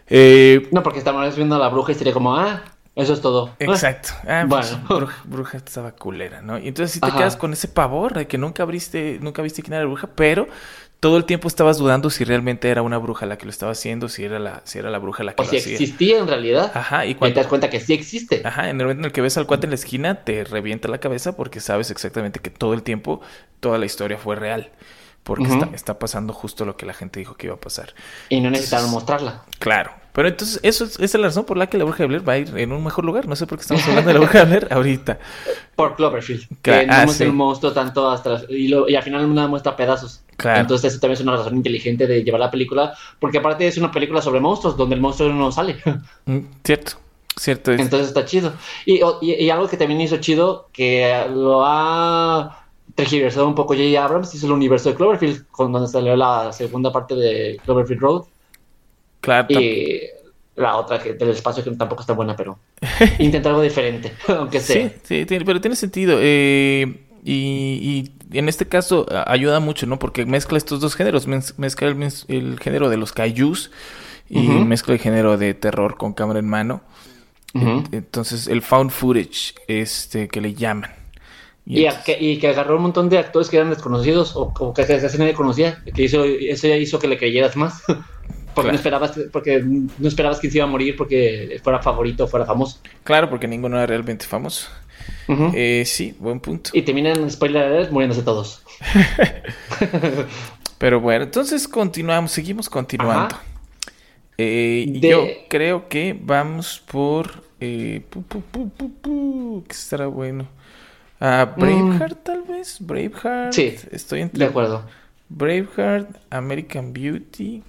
Eh, no, porque estamos viendo a la bruja y sería como, ah, eso es todo. Exacto. Ah, pues, bueno. bruja, estaba culera, ¿no? Y entonces si te quedas con ese pavor de que nunca abriste, nunca viste quién era la bruja, pero todo el tiempo estabas dudando si realmente era una bruja la que lo estaba haciendo, si era la, si era la bruja la que o si existía en realidad. Ajá, y cuando te das cuenta que sí existe. Ajá, en el momento en el que ves al cuate en la esquina, te revienta la cabeza porque sabes exactamente que todo el tiempo, toda la historia fue real. Porque está, está, pasando justo lo que la gente dijo que iba a pasar. Y no necesitaron mostrarla. Claro. Pero entonces, eso es, esa es la razón por la que la bruja de Blair va a ir en un mejor lugar. No sé por qué estamos hablando de la bruja de Blair ahorita. Por Cloverfield. Que no ah, muestra el monstruo tanto hasta... y, y, al final no muestra pedazos. Claro. Entonces eso también es una razón inteligente de llevar la película. Porque aparte es una película sobre monstruos donde el monstruo no sale. Mm, cierto. Cierto. Entonces está chido. Y, y, algo que también hizo chido, que lo ha tergiversado un poco J. Abrams, hizo el universo de Cloverfield, con donde salió la segunda parte de Cloverfield Road Claro. Y la otra que del espacio que tampoco está buena, pero intenta algo diferente, aunque sea. Sí, sí, pero tiene sentido. Eh, y, en este caso ayuda mucho, ¿no? Porque mezcla estos dos géneros, mezcla el, género de los kaijus y mezcla el género de terror con cámara en mano. Entonces, el found footage, este, que le llaman. Y, que, agarró un montón de actores que eran desconocidos o, o que casi nadie conocía, que hizo, eso ya hizo que le creyeras más. Porque, no esperabas, porque no esperabas que se iba a morir porque fuera favorito o fuera famoso. Claro, porque ninguno era realmente famoso. eh, sí, buen punto. Y terminan, spoiler muriéndose todos. Pero bueno, entonces continuamos, seguimos continuando. Eh, Yo creo que vamos por... Eh, que estará bueno. Ah, Braveheart, tal vez. Braveheart. Sí. Estoy entre. De acuerdo. Braveheart, American Beauty.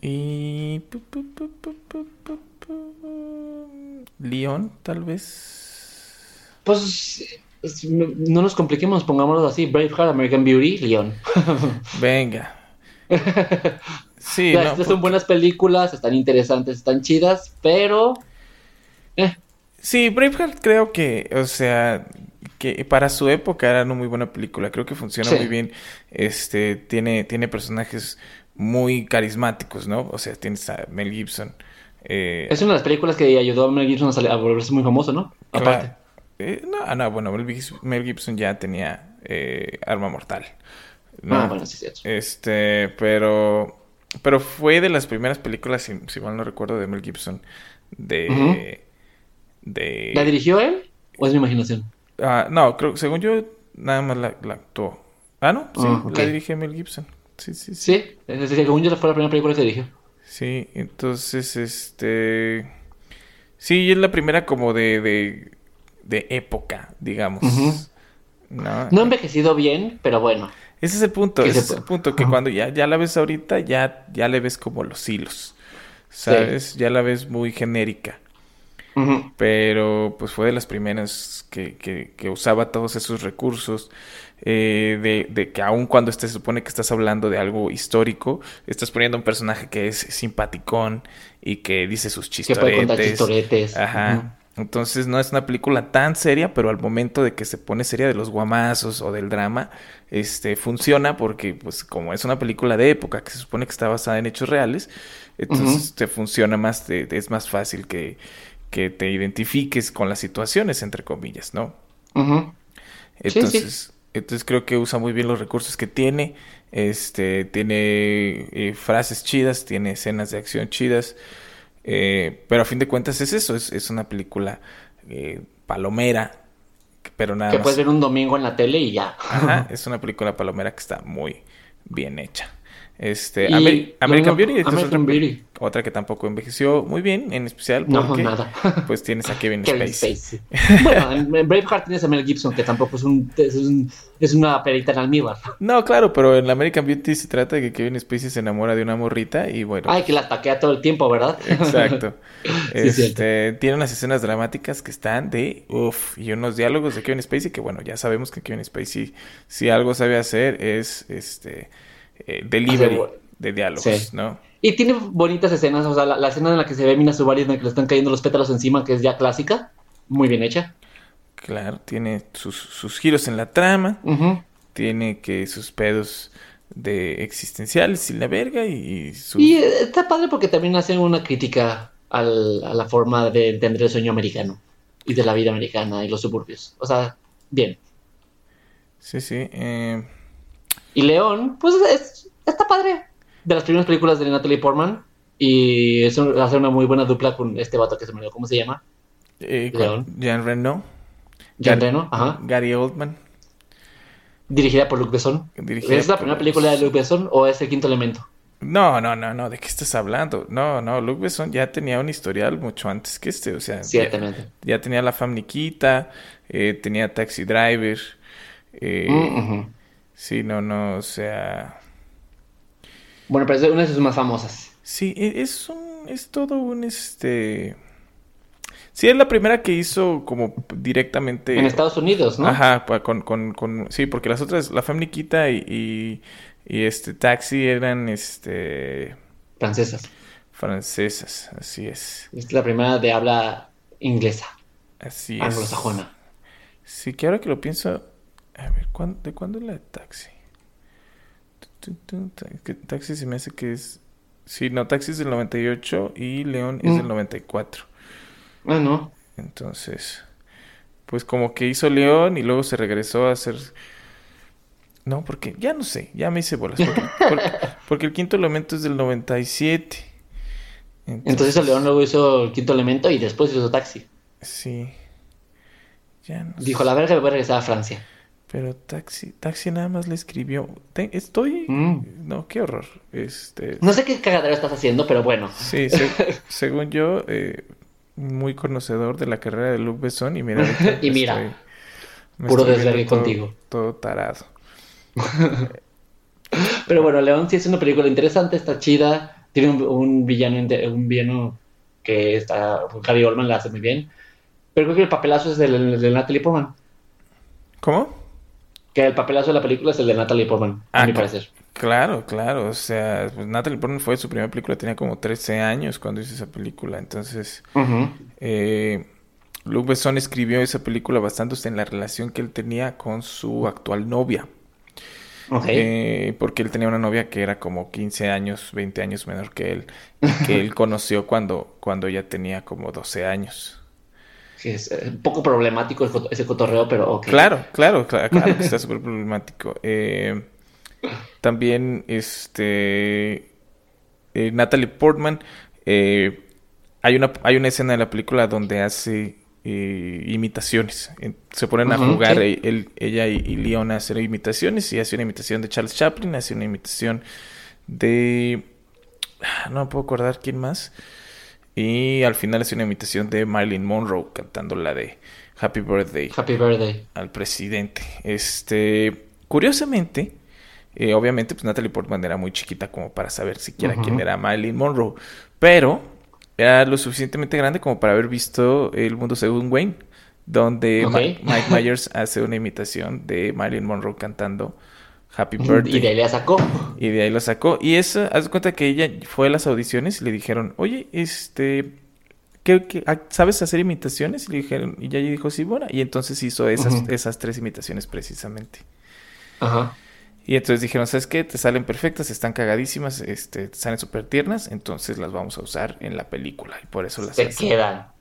Y... León, tal vez. Pues no nos compliquemos, pongámoslo así. Braveheart, American Beauty, León. Venga. Sí, no, son buenas películas, están interesantes, están chidas, pero... Eh. Sí, Braveheart creo que, o sea, que para su época era una muy buena película. Creo que funciona muy bien. Este, tiene, tiene personajes muy carismáticos, ¿no? O sea, tienes a Mel Gibson. Eh, es una de las películas que ayudó a Mel Gibson a, volverse muy famoso, ¿no? Aparte. Eh, no, ah, no, bueno, Mel Gibson ya tenía eh, Arma Mortal. Ah, bueno, sí, sí. Este, pero, pero fue de las primeras películas, si, mal no recuerdo, de Mel Gibson. De, de... ¿La dirigió él? ¿O es mi imaginación? Ah, no, creo, según yo, nada más la, actuó. Ah, no, sí, ah, la dirigió Mel Gibson. Sí, sí, sí. Sí, según yo fue la primera película que dirigió. Sí, entonces, este... Sí, es la primera como de, de, de época, digamos. ¿no? no ha envejecido bien, pero bueno. Ese es el punto, ese es el punto, que cuando ya, ya la ves ahorita, ya, ya le ves como los hilos, ¿sabes? Ya la ves muy genérica. Pero pues fue de las primeras que, que, que usaba todos esos recursos. Eh, de, de, que aun cuando se supone que estás hablando de algo histórico, estás poniendo un personaje que es simpaticón y que dice sus chistoretes. Ajá. Entonces no es una película tan seria, pero al momento de que se pone seria de los guamazos o del drama, este funciona porque pues como es una película de época que se supone que está basada en hechos reales, entonces te funciona más, es más fácil que, que, te identifiques con las situaciones entre comillas, ¿no? Entonces, entonces creo que usa muy bien los recursos que tiene. Este tiene eh, frases chidas, tiene escenas de acción chidas. Eh, pero a fin de cuentas es eso, es, una película eh, palomera. Pero nada que puedes ver un domingo en la tele y ya. Ajá, es una película palomera que está muy bien hecha. Este, American Beauty. otra, que tampoco envejeció muy bien, en especial porque pues tienes a Kevin, Spacey. bueno, en, Braveheart tienes a Mel Gibson, que tampoco es, un, es, una perita en almíbar. No, claro, pero en American Beauty se trata de que Kevin Spacey se enamora de una morrita y bueno. Ay, que la taquea todo el tiempo, ¿verdad? Exacto. este, tiene unas escenas dramáticas que están de uff, y unos diálogos de Kevin Spacey que bueno, ya sabemos que Kevin Spacey si algo sabe hacer es este eh, delivery de diálogos, ¿no? Y tiene bonitas escenas, o sea, la, la escena en la que se ve Mina Subari en la que le están cayendo los pétalos encima, que es ya clásica, muy bien hecha. Claro, tiene sus, sus giros en la trama, tiene que sus pedos de existenciales y la verga y, y su... Y eh, está padre porque también hacen una crítica al- a la forma de entender el sueño americano y de la vida americana y los suburbios. O sea, bien. Sí, sí. eh, Y León, pues es, está padre. De las primeras películas de Natalie Portman. Y es un- hace una muy buena dupla con este vato que se me olvidó. ¿Cómo se llama? eh, León. Jean Reno. Jean Reno, ajá. Gary Oldman. Dirigida por Luc Besson. Dirigida ¿Es la primera película de. Luc Besson o es el quinto elemento? No, no, no, no, ¿de qué estás hablando? No, no, Luke Besson ya tenía un historial mucho antes que este, o sea, ya, Ciertamente. ya tenía La Famniquita, eh, tenía Taxi Driver, eh, Mm. Sí, no, no, o sea, Bueno, pero es una de sus más famosas. sí, e- es un, es todo un, este, sí, es la primera que hizo como directamente, En Estados Unidos, ¿no? ajá, con, con, con, sí, porque las otras, La Famniquita y, y, y este Taxi eran, este, Francesas. francesas, así es. Es la primera de habla inglesa, Así es. anglosajona. Sí, que ahora que lo pienso. A ver, ¿cuán- ¿de cuándo es la de taxi? Taxi se me hace que es. Sí, no, Taxi es del 98 y León es Mm. del 94. Ah, no. Entonces, pues como que hizo León y luego se regresó a hacer. No, porque ya no sé, ya me hice bolas. Porque, porque- porque el quinto elemento es del 97. Entonces el León luego hizo el quinto elemento y después hizo taxi. Sí. Ya no Dijo, la verga me voy a regresar a Francia. Pero Taxi, Taxi nada más le escribió. "Te- estoy. Mm. No, qué horror. Este. No sé qué cagadero estás haciendo, pero bueno. Sí, se- según yo, eh, muy conocedor de la carrera de Luc Besson. Y mira, Y mira, estoy- me puro desvergue contigo. Todo tarado. Pero bueno, León sí es una película interesante, está chida. Tiene un, un villano un villano que está. Gary Oldman la hace muy bien. Pero creo que el papelazo es del de Natalie Portman. ¿Cómo? Que el papelazo de la película es el de Natalie Portman, a Ah, mi parecer. Claro, claro. O sea, pues Natalie Portman fue su primera película. Tenía como 13 años cuando hizo esa película. Entonces. Ujú. Eh, Luc Besson escribió esa película basándose en la relación que él tenía con su actual novia. Eh, porque él tenía una novia que era como 15 años, 20 años menor que él, y que él conoció cuando, cuando ella tenía como 12 años. Que es eh, un poco problemático ese cotorreo, pero ok. Claro, claro, cla- claro, que está súper problemático. Eh, también, este, eh, Natalie Portman, eh, hay una, hay una escena de la película donde hace imitaciones. Se ponen a jugar, él, ella y, y Leon a hacer imitaciones y hace una imitación de Charles Chaplin, hace una imitación de... ah, No me puedo acordar quién más. Y al final hace una imitación de Marilyn Monroe cantando la de Happy Birthday Happy birthday. al presidente. Este, curiosamente, eh, obviamente, pues Natalie Portman era muy chiquita como para saber siquiera quién era Marilyn Monroe, pero era lo suficientemente grande como para haber visto El Mundo Según Wayne, donde Mike Myers hace una imitación de Marilyn Monroe cantando Happy Birthday. Y de ahí la sacó. Y de ahí lo sacó. Y eso, haz de cuenta que ella fue a las audiciones y le dijeron, oye, este, ¿qué, qué- ah, sabes hacer imitaciones? Y le dijeron, y ella dijo, sí, bueno. Y entonces hizo esas, esas tres imitaciones precisamente. Ajá. Y entonces dijeron, ¿sabes qué? Te salen perfectas, están cagadísimas, este, te salen súper tiernas, entonces las vamos a usar en la película. Y por eso las Se hacen, quedan.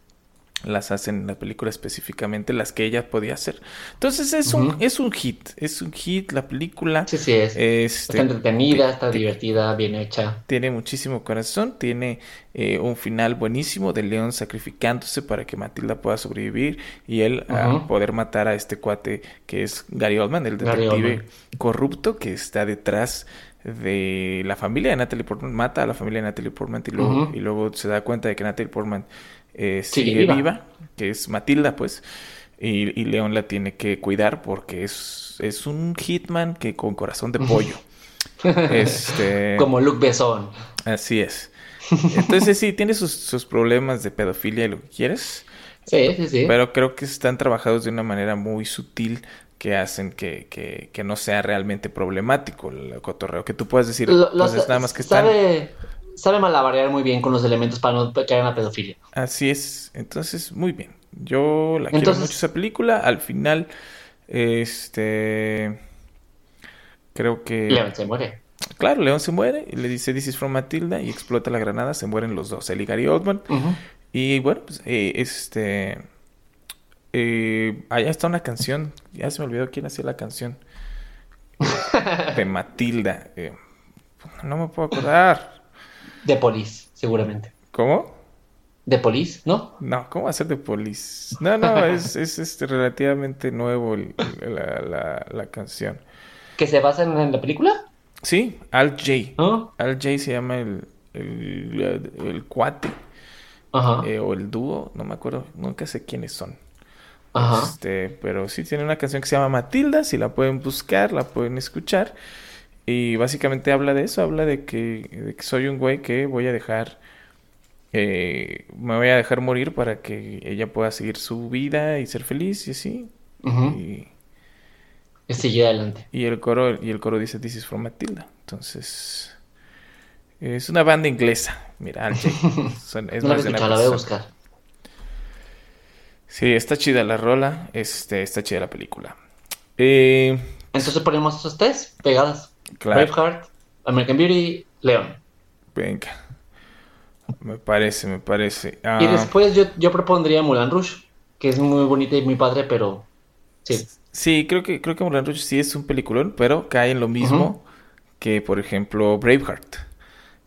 Las hacen en la película específicamente, las que ella podía hacer. Entonces es un, es un hit, es un hit la película. Sí, sí, es. Este, Está entretenida, está ti- divertida, bien hecha. Tiene muchísimo corazón, tiene eh, un final buenísimo de León sacrificándose para que Matilda pueda sobrevivir y él a poder matar a este cuate que es Gary Oldman, el detective Oldman. corrupto que está detrás de la familia de Natalie Portman, mata a la familia de Natalie Portman y luego, y luego se da cuenta de que Natalie Portman eh, Sigue sigue viva. viva. que es Matilda pues, y, y León la tiene que cuidar porque es, es un hitman que con corazón de pollo. Este... Como Luke Besson. Así es. Entonces sí, tiene sus, sus problemas de pedofilia y lo que quieres, Sí, sí, sí. pero creo que están trabajados de una manera muy sutil que hacen que, que, que no sea realmente problemático el cotorreo. Que tú puedas decir, Lo- lo pues es nada más que están... sabe, sabe malabarear muy bien con los elementos para no caer en la pedofilia. Así es. Entonces, muy bien. Yo la quiero Entonces- mucho esa película. Al final, este. Creo que. León se muere. Claro, León se muere y le dice This is from Matilda y explota la granada. Se mueren los dos, él y Gary Oldman. Y bueno, pues, eh, este. eh, allá está una canción. Ya se me olvidó quién hacía la canción. De Matilda. eh, no me puedo acordar. De Police, seguramente. ¿Cómo? De Police, ¿no? No, ¿cómo va a ser de Police? No, no, es, es este, relativamente nuevo el- la, la- la canción. Que se basa en, la película, Sí, Al J. ¿no? Al J se llama el, el, el cuate Ajá. eh, o el dúo, no me acuerdo, nunca sé quiénes son. Ajá. Este, pero sí tiene una canción que se llama Matilda, si la pueden buscar, la pueden escuchar. Y básicamente habla de eso, habla de que, de que soy un güey que voy a dejar, eh, me voy a dejar morir para que ella pueda seguir su vida y ser feliz y así. Ujú. Y, Y sigue adelante. y el coro, y el coro dice This is from Matilda. Entonces, es una banda inglesa. Mira. Son- es no más de una la voy a buscar. Sí, está chida la rola, este, está chida la película. Eh, Entonces ponemos esos tres pegadas. Claro. Braveheart, American Beauty, León. venga. Me parece, me parece. Ah, Y después yo, yo propondría Mulan Rouge, que es muy bonita y muy padre, pero sí. Sí, creo que, creo que Moulin Rouge sí es un peliculón, pero cae en lo mismo que, por ejemplo, Braveheart.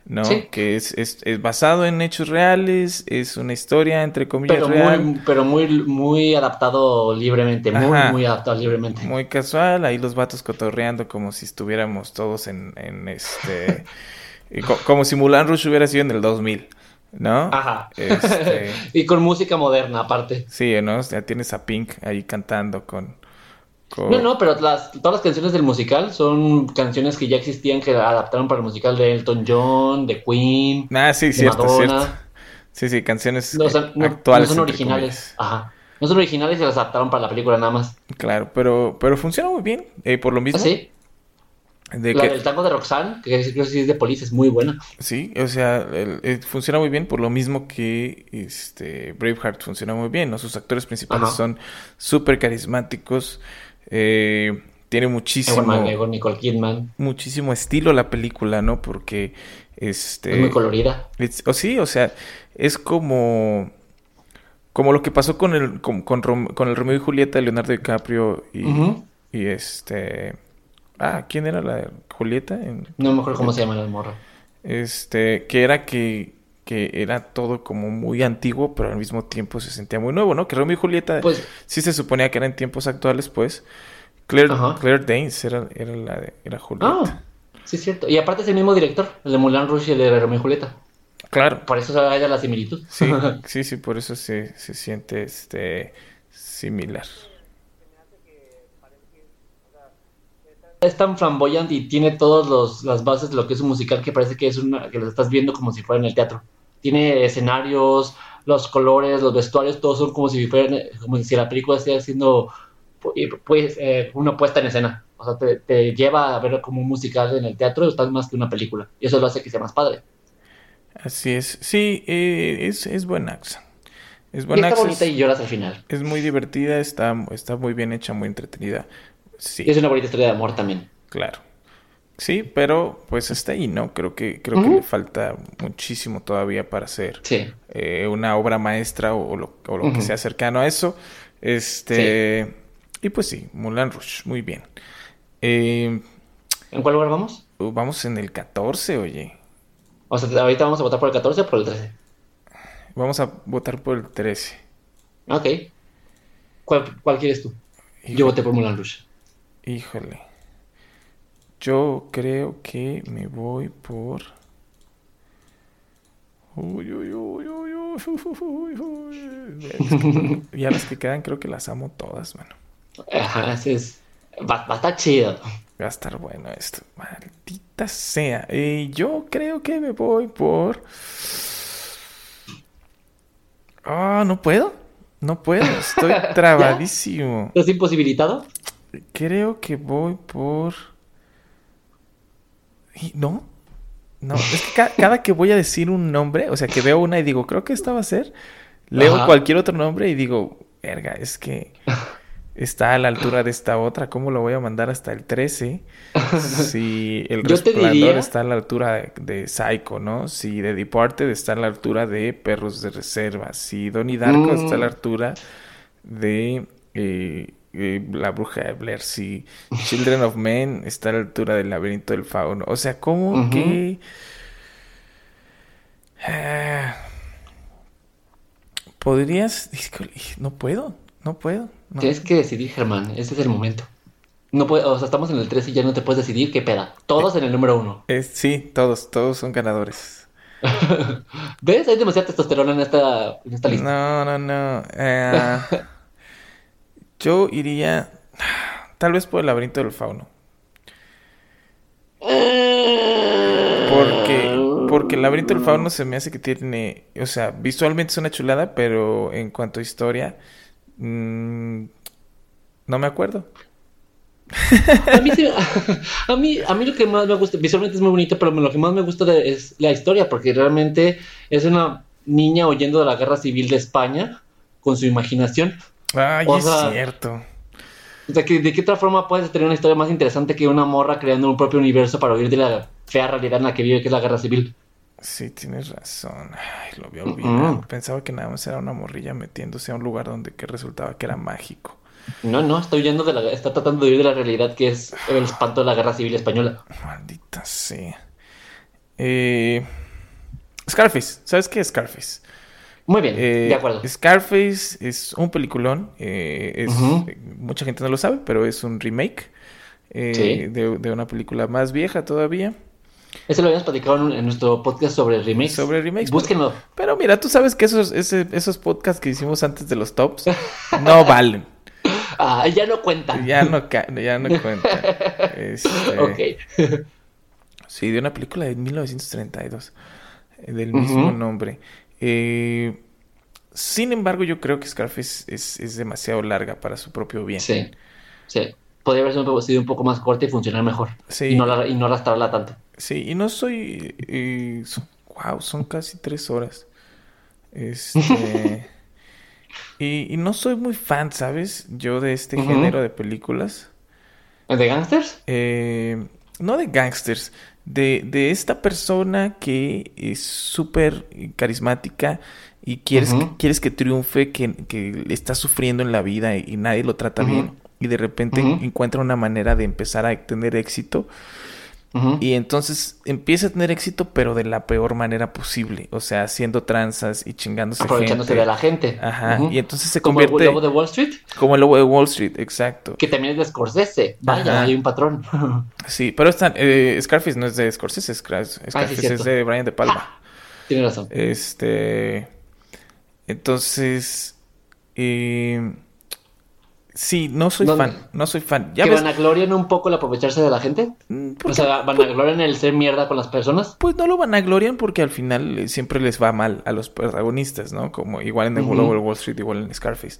¿No? Sí. Que es, es, es basado en hechos reales, es una historia, entre comillas, Pero real. muy, pero muy, muy adaptado libremente, muy, Ajá. muy adaptado libremente. Muy casual, ahí los vatos cotorreando como si estuviéramos todos en, en este... co- como si Mulan Rush hubiera sido en el 2000, ¿no? Ajá. Este, y con música moderna aparte. sí, ¿no? Ya tienes a Pink ahí cantando con... No, no, pero las, todas las canciones del musical son canciones que ya existían, que adaptaron para el musical de Elton John, de Queen, Ah, sí, de cierto, Madonna. cierto. Sí, sí, canciones No, o sea, no- actuales. no son originales. Ajá. No son originales y las adaptaron para la película nada más. Claro, pero, pero funciona muy bien, eh, por lo mismo. ¿Así? De La que, del tango de Roxanne, que creo que sí es de Police, es muy buena. Sí, o sea, el- eh, funciona muy bien por lo mismo que este Braveheart funciona muy bien, ¿no? Sus actores principales Ajá. son súper carismáticos, eh, tiene Ewan muchísimo, McGregor, Nicole Kidman. muchísimo estilo la película, ¿no? Porque, este... Es muy colorida. es- o sí, o sea, es como... Como lo que pasó con el, con, con Rom- con el Romeo y Julieta de Leonardo DiCaprio y, este... Ah, ¿quién era la Julieta? En- No me acuerdo cómo se llama la morra. este, que era que, que era todo como muy antiguo, pero al mismo tiempo se sentía muy nuevo, ¿no? Que Romeo y Julieta Pues- sí se suponía que eran tiempos actuales, pues. Claire, Ajá. Claire Danes era, era la de, era Julieta. Ah, sí es cierto. Y aparte es el mismo director, el de Mulan Rouge y el de Romeo y Julieta. Claro. Por eso haya la similitud. Sí, sí, sí, por eso se, se siente este similar. es tan flamboyante y tiene todas las bases de lo que es un musical que parece que es una que lo estás viendo como si fuera en el teatro. Tiene escenarios, los colores, los vestuarios, todos son como si fueran, como si la película esté haciendo pues eh, una puesta en escena. O sea, te, te, lleva a ver como un musical en el teatro, está más que una película. Y eso lo hace que sea más padre. Así es. Sí, eh, es, es buena acción. Es y buena está acción. bonita y lloras al final. Es muy divertida, está, está muy bien hecha, muy entretenida. Sí. Y es una bonita historia de amor también. Claro. Sí, pero pues está ahí, ¿no? Creo que creo uh -huh. que le falta muchísimo todavía para hacer sí. eh, una obra maestra o, o lo, o lo uh -huh. que sea cercano a eso. Este sí. y pues sí, Mulan Rush, muy bien. Eh, ¿En cuál lugar vamos? Vamos en el 14, oye. O sea, ahorita vamos a votar por el 14 o por el 13. Vamos a votar por el 13. Ok. ¿Cuál, cuál quieres tú? Híjole. Yo voté por Mulan Rush. Híjole. Yo creo que me voy por. Uy, uy, uy, uy, uy, uy. Ya las que quedan creo que las amo todas, mano. Ajá, así es. Va, va a estar chido. Va a estar bueno esto. Maldita sea. Eh, yo creo que me voy por. Ah, oh, no puedo. No puedo. Estoy trabadísimo. ¿Estás imposibilitado? Creo que voy por. No. No, es que ca- cada que voy a decir un nombre, o sea, que veo una y digo, creo que esta va a ser, leo Ajá. cualquier otro nombre y digo, verga, es que está a la altura de esta otra, ¿cómo lo voy a mandar hasta el 13? Si el Yo resplandor diría- está a la altura de, de Psycho, ¿no? Si The Departed está a la altura de Perros de Reserva, si Donnie Darko Mm. está a la altura de eh, eh, La Bruja de Blair, si Children of Men está a la altura del Laberinto del Fauno, o sea, ¿cómo que... Ah, podrías... no puedo, no puedo. no. Tienes que decidir, Germán. Ese es el momento. No puede, o sea, estamos en el 3 y ya no te puedes decidir qué peda. Todos en el número uno. Es- sí, todos, todos son ganadores. ¿Ves? Hay demasiada testosterona en esta, en esta lista. No, no, no. Eh, yo iría tal vez por el laberinto del fauno. Porque, porque el laberinto del fauno se me hace que tiene, o sea, visualmente es una chulada, pero en cuanto a historia, mm, no me acuerdo. A mí, sí- a, mí, a mí lo que más me gusta, visualmente es muy bonito, pero lo que más me gusta es la historia, porque realmente es una niña huyendo de la guerra civil de España con su imaginación. Ay, O es sea, cierto. O sea, ¿de qué otra forma puedes tener una historia más interesante que una morra creando un propio universo para huir de la fea realidad en la que vive, que es la guerra civil? Sí, tienes razón. Ay, lo había olvidado. Ujú. Pensaba que nada más era una morrilla metiéndose a un lugar donde que resultaba que era mágico. No, no, está huyendo de la, está tratando de huir de la realidad que es el espanto de la guerra civil española. Maldita sea. Eh, Scarface. ¿Sabes qué es Scarface? Muy bien, Eh, de acuerdo. Scarface es un peliculón. eh, es- eh, Mucha gente no lo sabe, pero es un remake eh, Sí. de, de una película más vieja todavía. Ese lo habíamos platicado en, en nuestro podcast sobre remakes. Sobre remakes, Búsquenlo. Pero mira, tú sabes que esos, ese- esos podcasts que hicimos antes de los tops no valen. Ah, ya no cuenta. Ya no, ya no cuenta. Este, Ok. Sí, de una película de 1932, eh, del mismo nombre. Eh, sin embargo, yo creo que Scarface es, es demasiado larga para su propio bien. Sí, sí. Podría haber sido un poco- más corta y funcionar mejor. Sí. Y no, la- y no arrastrarla tanto. Sí, y no soy... eh, son- wow, son casi tres horas. Este... y, y no soy muy fan, ¿sabes? Yo de este género de películas. ¿De gangsters? Eh, no de gangsters, de, de esta persona que es súper carismática y quieres, que, quieres que triunfe, que, que está sufriendo en la vida y, y nadie lo trata bien. Y de repente encuentra una manera de empezar a tener éxito. Y entonces empieza a tener éxito, pero de la peor manera posible. O sea, haciendo tranzas y chingándose Aprovechándose gente. de la gente. Ajá. Y entonces se Como el convierte lobo de Wall Street, como el lobo de Wall Street, exacto. que también es de Scorsese. Vaya, Ajá. hay un patrón. Sí, pero esta, eh, Scarface no es de Scorsese, Scar- Scarface es de Brian De Palma. Tienes razón. Este, entonces, eh, sí, no soy ¿Dónde? fan, no soy fan. Ya ¿Que ves, vanaglorian un poco el aprovecharse de la gente? mm, O sea, vanaglorian el ser mierda con las personas. pues no lo vanaglorian porque al final eh, siempre les va mal a los protagonistas, ¿no? Como igual en The. Lobo de Wall Street, igual en Scarface.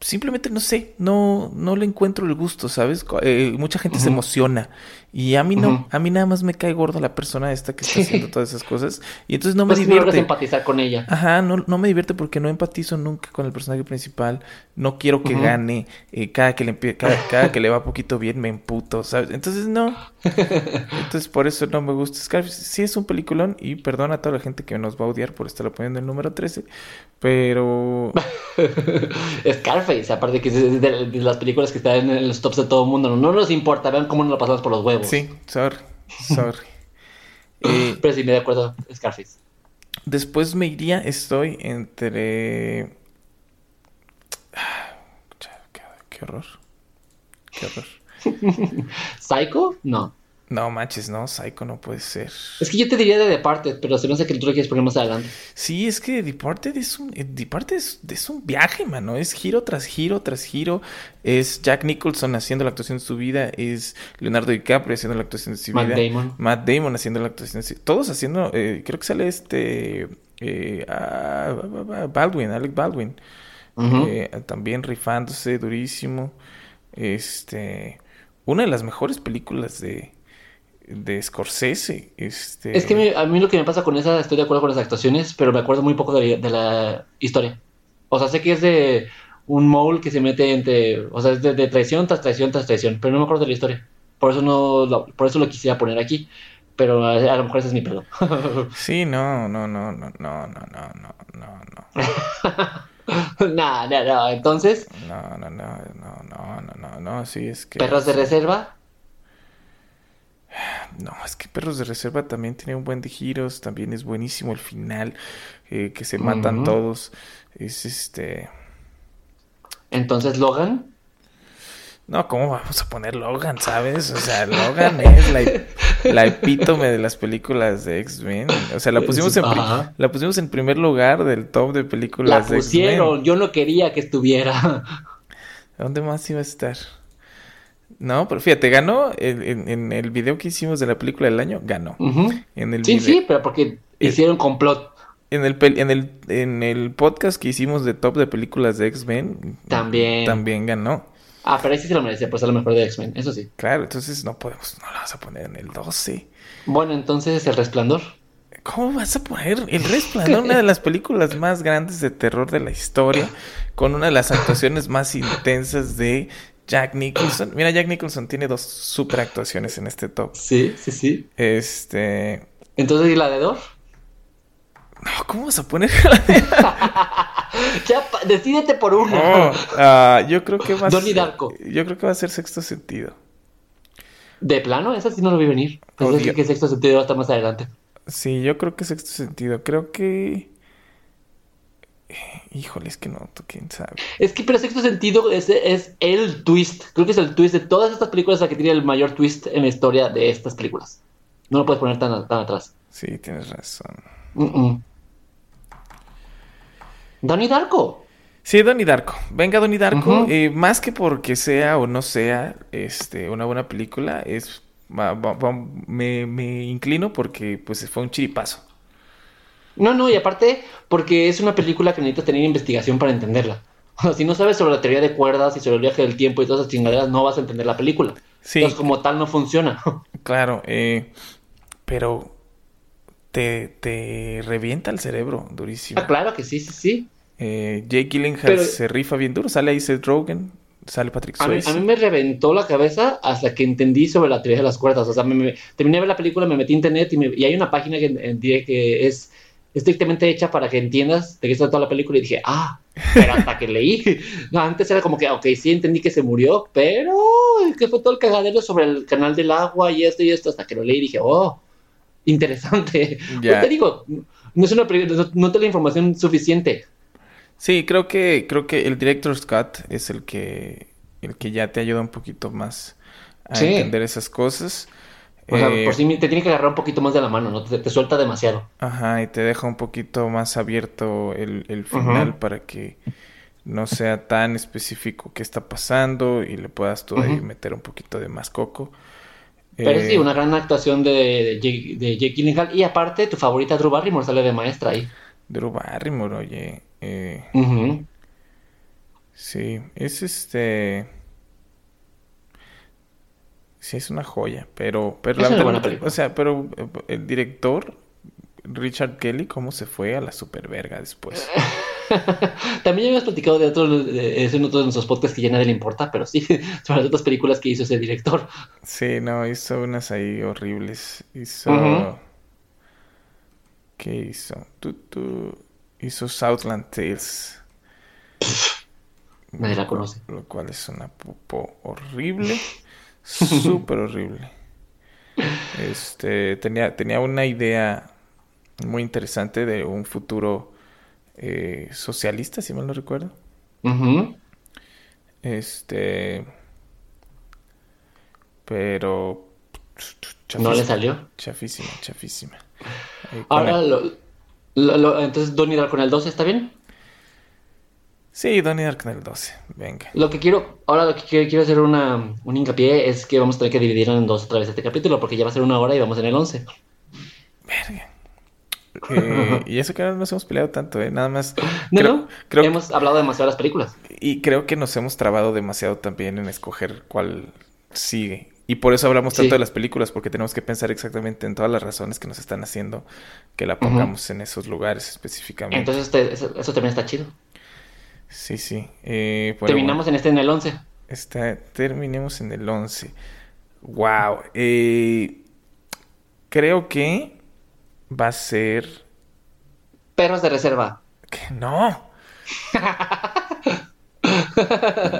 Simplemente no sé, no, no le encuentro el gusto, ¿sabes? Eh, mucha gente se emociona y a mí no, a mí nada más me cae gordo la persona esta que está haciendo todas esas cosas y entonces no me Pues que no divierte. empatizar con ella. Ajá, no, no me divierte porque no empatizo nunca con el personaje principal. No quiero que gane. eh, cada, que le cada, cada que le va poquito bien me emputo, ¿sabes? Entonces no. Entonces por eso no me gusta Scarface. Sí es un peliculón y perdona a toda la gente que nos va a odiar por estarlo poniendo el número 13. Pero... Scarface, aparte que es de las películas que están en los tops de todo el mundo. No nos importa, vean cómo nos lo pasamos por los huevos. Sí, sorry. Sorry. Eh, Pero sí, me de acuerdo, Scarface. después me iría, estoy entre... Qué, qué horror. Qué horror. ¿Psycho? No. No manches, no, Psycho no puede ser. Es que yo te diría de Departed, pero se me hace que tú lo quieres poner más adelante. Sí, es que Departed es un, eh, Departed es, es un viaje, mano. Es giro tras giro tras giro. Es Jack Nicholson haciendo la actuación de su vida. Es Leonardo DiCaprio haciendo la actuación de su Matt vida. Damon. Matt Damon haciendo la actuación de su Todos haciendo, eh, creo que sale este... eh, ah, Baldwin, Alec Baldwin. Eh, también rifándose durísimo. Este... Una de las mejores películas de... de Scorsese. Este... Es que a mí, a mí lo que me pasa con esa, estoy de acuerdo con las actuaciones, pero me acuerdo muy poco de, la- de la historia. O sea, sé que es de un mole que se mete entre, o sea, es de, de traición tras traición tras traición, pero no me acuerdo de la historia. Por eso no, lo, por eso lo quisiera poner aquí, pero a, a lo mejor ese es mi perdón. Sí, no, no, no, no, no, no, no, no, no, no. nah, nah. Entonces, No, no, no, no, no, no, no, no, sí, es que... perros de reserva, No, es que Perros de Reserva también tiene un buen de giros, también es buenísimo el final, eh, que se matan todos. Es este... entonces Logan. No, ¿cómo vamos a poner Logan, sabes? O sea, Logan es la, la epítome de las películas de X-Men. O sea, la pusimos, en, Ajá. la pusimos en primer lugar del top de La películas de pusieron, X-Men. yo no quería que estuviera. ¿Dónde más iba a estar? No, pero fíjate, ganó en, en- en el video que hicimos de la película del año, ganó. En el Sí, video- sí, pero porque hicieron complot. En el, en el, en el podcast que hicimos de top de películas de X-Men, También. también ganó. Ah, pero ahí sí se lo merecía, por ser lo mejor de X-Men, eso sí. Claro, entonces no podemos, no la vas a poner en el 12. Bueno, entonces El Resplandor. ¿Cómo vas a poner El Resplandor, una de las películas más grandes de terror de la historia, con una de las actuaciones más intensas de Jack Nicholson? Mira, Jack Nicholson tiene dos super actuaciones en este top. Sí, sí, sí. Este. Entonces, ¿y la de Dor? No, ¿cómo vas a poner? Ya, decídete por uno. Oh, ah, yo creo que va a Donnie Darko. Yo creo que va a ser sexto sentido. De plano, esa sí no lo vi venir. Pensé Odio. que sexto sentido va a estar más adelante. Sí, yo creo que sexto sentido. Creo que. Híjole, es que no, tú quién sabe. Es que, pero sexto sentido es, es el twist. Creo que es el twist de todas estas películas la que tiene el mayor twist en la historia de estas películas. No lo puedes poner tan, tan atrás. Sí, tienes razón. Mm, mm. Donnie Darko. Sí, Donnie Darko. Venga, Donnie Darko. Eh, más que porque sea o no sea este, una buena película, es me, me inclino porque pues fue un chiripazo. No, no, y aparte, porque es una película que necesitas tener investigación para entenderla. O sea, si no sabes sobre la teoría de cuerdas y sobre el viaje del tiempo y todas esas chingaderas, no vas a entender la película. Sí, Entonces, como tal, no funciona. claro. eh, pero te, te revienta el cerebro durísimo. Ah, claro que sí, sí, sí. Eh, Jake Gyllenhaal Pero- se rifa bien duro. Sale ahí Seth Rogen, sale Patrick A mí, Swayze. a mí me reventó la cabeza hasta que entendí sobre la teoría de las cuerdas. O sea, me, me- terminé de ver la película, me metí a internet y, me- y hay una página que, en- que es estrictamente hecha para que entiendas de qué se trata la película y dije, ah, pero hasta que leí. No, antes era como que, ok, sí entendí que se murió, pero que fue todo el cagadero sobre el canal del agua y esto y esto, hasta que lo leí y dije, oh, interesante. Ya. Pues te digo, no es una no, no te la información suficiente. Sí, creo que, creo que el director Scott es el que, el que ya te ayuda un poquito más a Sí. entender esas cosas. O sea, Eh, por sí te tiene que agarrar un poquito más de la mano, ¿no? Te, te suelta demasiado. Ajá, y te deja un poquito más abierto el, el final para que no sea tan específico qué está pasando y le puedas tú ahí meter un poquito de más coco. Pero Eh, sí, una gran actuación de, de, Jake, de Jake Gyllenhaal. Y aparte, tu favorita Drew Barrymore sale de maestra ahí. Drew Barrymore, oye. eh, sí, es este... Sí, es una joya, pero... pero Es una buena película. O sea, pero eh, el director, Richard Kelly, ¿cómo se fue a la superverga después? También habíamos platicado de otros, de, eso en otros de nuestros podcasts que ya nadie le importa, pero sí, sobre las otras películas que hizo ese director. Sí, no, hizo unas ahí horribles. Hizo... ¿Qué hizo? Tu, tu, Hizo Southland Tales. Nadie la conoce. Lo cual es una popo horrible. Súper horrible. Este, tenía, tenía una idea muy interesante de un futuro eh, socialista, si mal no recuerdo. Este... Pero... No le chafísima, salió. Chafísima, chafísima. Con Ahora, el- lo, lo- lo- entonces Donnie en el 12 está bien. Sí, Donnie Dark en el 12. Venga. Lo que quiero, ahora lo que quiero, quiero hacer una, un hincapié es que vamos a tener que dividirlo en dos otra vez este capítulo, porque ya va a ser una hora y vamos en el 11. Verga. Eh, y eso que no nos hemos peleado tanto, ¿eh? Nada más. No, creo, no, creo- hemos hablado demasiado de las películas. Y creo que nos hemos trabado demasiado también en escoger cuál sigue. Y por eso hablamos tanto Sí. de las películas, porque tenemos que pensar exactamente en todas las razones que nos están haciendo que la pongamos en esos lugares específicamente. Entonces eso, eso también está chido. Sí, sí. Eh, Terminamos en este en el 11. bueno, está- terminemos en el 11. Wow. Eh, creo que va a ser... Perros de reserva. que no.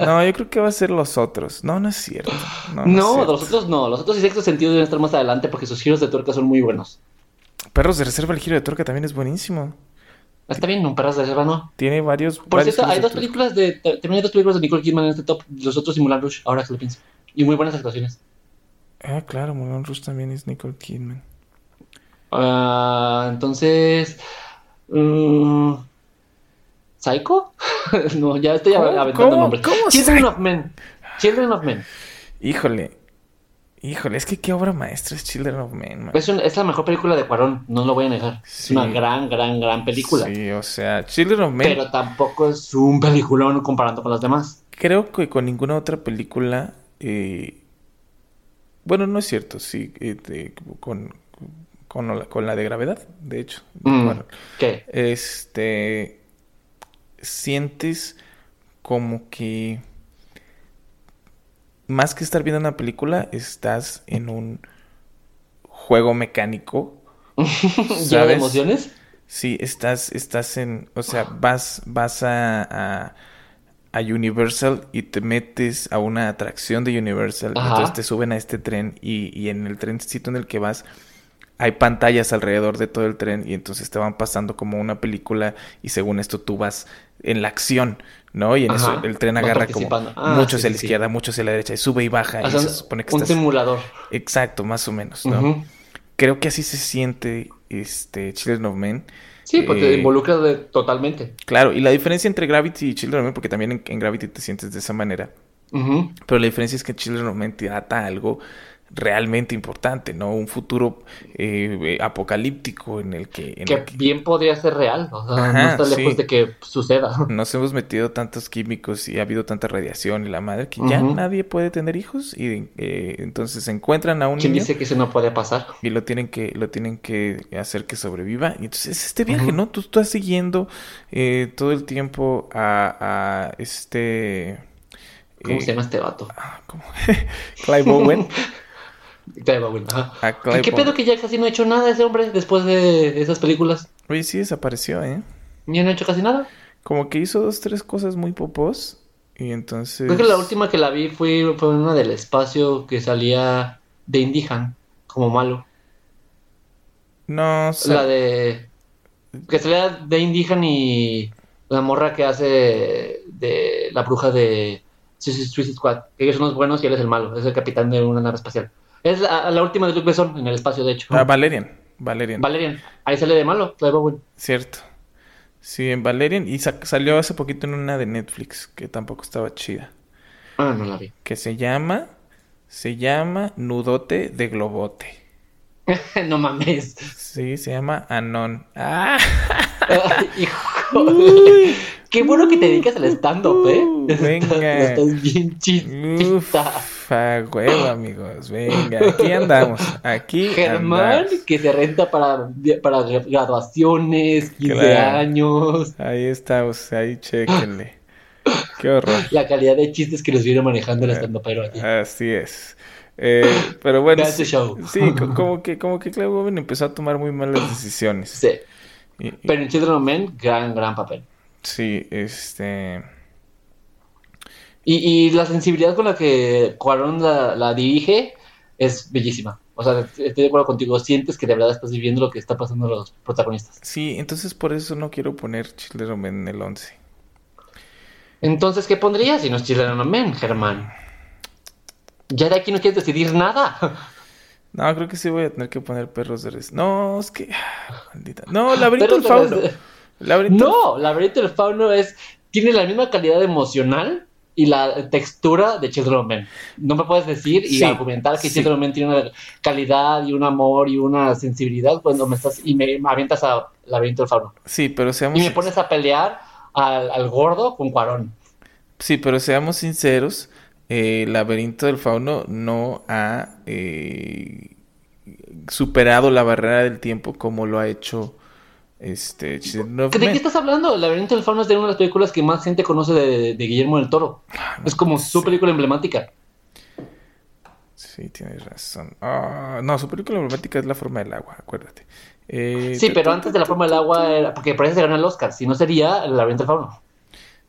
No, yo creo que va a ser los otros. No, no es cierto. No, no es No, cierto. los otros no. Los otros y sexto sentido deben estar más adelante porque sus giros de tuerca son muy buenos. Perros de reserva, el giro de torca también es buenísimo. Está bien, un perros de reserva no. Tiene varios. Por varios cierto, hay dos películas de. También hay dos películas de Nicole Kidman en este top. Los otros simulan Rush, ahora que lo pienso. Y muy buenas actuaciones. Ah, claro, Moulin Rouge también es Nicole Kidman. Ah, entonces. mm, ¿Psycho? no, ya estoy aventando nombres. ¿Cómo Children of Men. Children of Men. Híjole. Híjole, es que qué obra maestra es Children of Men, man. Es, un- es la mejor película de Cuarón, no lo voy a negar. Es una gran, gran, gran película. Sí, o sea, Children of Men. Pero tampoco es un peliculón comparando con las demás. Creo que con ninguna otra película. eh, Bueno, no es cierto, sí. eh, con, con, la, con la de gravedad, de hecho. Mm, Bueno, ¿Qué? este. Sientes como que. Más que estar viendo una película, estás en un juego mecánico. ¿Lleno de ¿Sabes? emociones? Sí, estás, estás en, o sea, vas, vas a, a, a Universal y te metes a una atracción de Universal. Ajá. Entonces te suben a este tren y, y en el trencito en el que vas hay pantallas alrededor de todo el tren y entonces te van pasando como una película y según esto tú vas en la acción, ¿no? Y en Ajá. eso el tren agarra como. Ah, sí, a la sí, sí. izquierda, muchos a la derecha y sube y baja O y sea, se supone que un estás... simulador. Exacto, más o menos, ¿no? Creo que así se siente este Children of Men. Sí, porque te Eh, involucras de- totalmente. Claro, y la diferencia entre Gravity y Children of Men, porque también en, en Gravity te sientes de esa manera, pero la diferencia es que Children of Men te ata algo realmente importante, ¿no? Un futuro eh, apocalíptico en el que, en Que el que bien podría ser real. O sea, Ajá, no está lejos sí. de que suceda. nos hemos metido tantos químicos y ha habido tanta radiación y la madre que ya nadie puede tener hijos y eh, entonces encuentran a un ¿Quién niño dice que eso no puede pasar? y lo tienen que lo tienen que hacer que sobreviva y entonces este viaje no tú estás siguiendo eh, todo el tiempo a, a este ¿Cómo eh, se llama este vato? ah, ¿cómo? Clive Owen Clive Owen, ajá. a Clive ¿Y qué Owen. pedo que ya casi no ha hecho nada ese hombre después de esas películas? oye sí desapareció eh Ya no ha hecho casi nada. como que hizo dos tres cosas muy popos y entonces Creo que la última que la vi fue, fue una del espacio que salía de Indihan como malo. no sé La de. Que salía de Indihan y la morra que hace de la bruja de Suicide Squad. Ellos son los buenos y él es el malo. Es el capitán de una nave espacial. Es la, la última de Luke Besson en el espacio, de hecho. Ah, Valerian Valerian Valerian. Ahí sale de malo, Clive Owen. cierto sí en Valerian y sa- salió hace poquito en una de Netflix que tampoco estaba chida Ah, no la vi. que se llama se llama Nudote de Globote no mames. Sí, se llama Anon. ¡Ah! Ay, hijo. Qué bueno que te dedicas al stand-up, ¿eh? Venga. Estás bien chistita. Uf, a huevo, amigos. Venga, aquí andamos. Aquí Germán, andamos. que se renta para, para graduaciones, 15 Claro. años. Ahí estamos, ahí chéquenle. Qué horror. La calidad de chistes que nos viene manejando el Eh, stand-upero aquí. Así es. Eh, pero bueno, sí, sí, co- como que, como que Clive Owen empezó a tomar muy malas decisiones. Sí. Y- y- Pero en Children of Men, gran, gran papel. sí, este. Y, y la sensibilidad con la que Cuarón la, la dirige es bellísima. O sea, estoy de acuerdo contigo. Sientes que de verdad estás viviendo lo que está pasando a los protagonistas. Sí, entonces por eso no quiero poner Children of Men en el 11. Entonces, ¿qué pondrías si no es Children of Men, Germán? Ya de aquí no quieres decidir nada. No, creo que sí voy a tener que poner perros de res. No, es que. ah, Maldita. No, laberinto del de fauno. res- Laberinto. No, Laberinto del Fauno es, tiene la misma calidad emocional y la textura de Children of Men. No me puedes decir y Sí, argumentar que sí. Children of Men tiene una calidad y un amor y una sensibilidad cuando me estás y me, me avientas a Laberinto del Fauno. Sí, pero seamos. Y me pones a pelear al, al gordo con Cuarón. Sí, pero seamos sinceros. eh, laberinto del fauno no ha eh, superado la barrera del tiempo como lo ha hecho este ¿De qué estás hablando? El laberinto del fauno es de una de las películas que más gente conoce de, Guillermo del Toro. Ah, es como su película emblemática. Sí, tienes razón. Ah, no, su película emblemática es La forma del agua, acuérdate. Eh, sí, pero antes de La forma del agua era... Porque parece que ganó el Oscar. Si no sería El laberinto del fauno.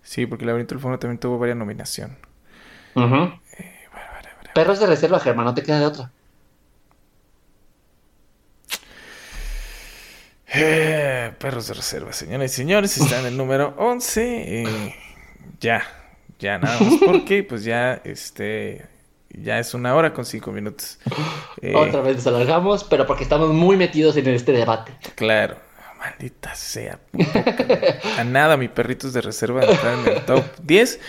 Sí, porque El laberinto del fauno también tuvo varias nominaciones. Perros de reserva, Germán, no te queda de otra. Eh, perros de reserva, señores y señores, está en el número 11. Eh, ya, ya nada más porque pues ya este ya es una hora con cinco minutos. Eh, Otra vez nos alargamos, pero porque estamos muy metidos en este debate. Claro, maldita sea. A nada, mi perritos de reserva entrar en el top 10.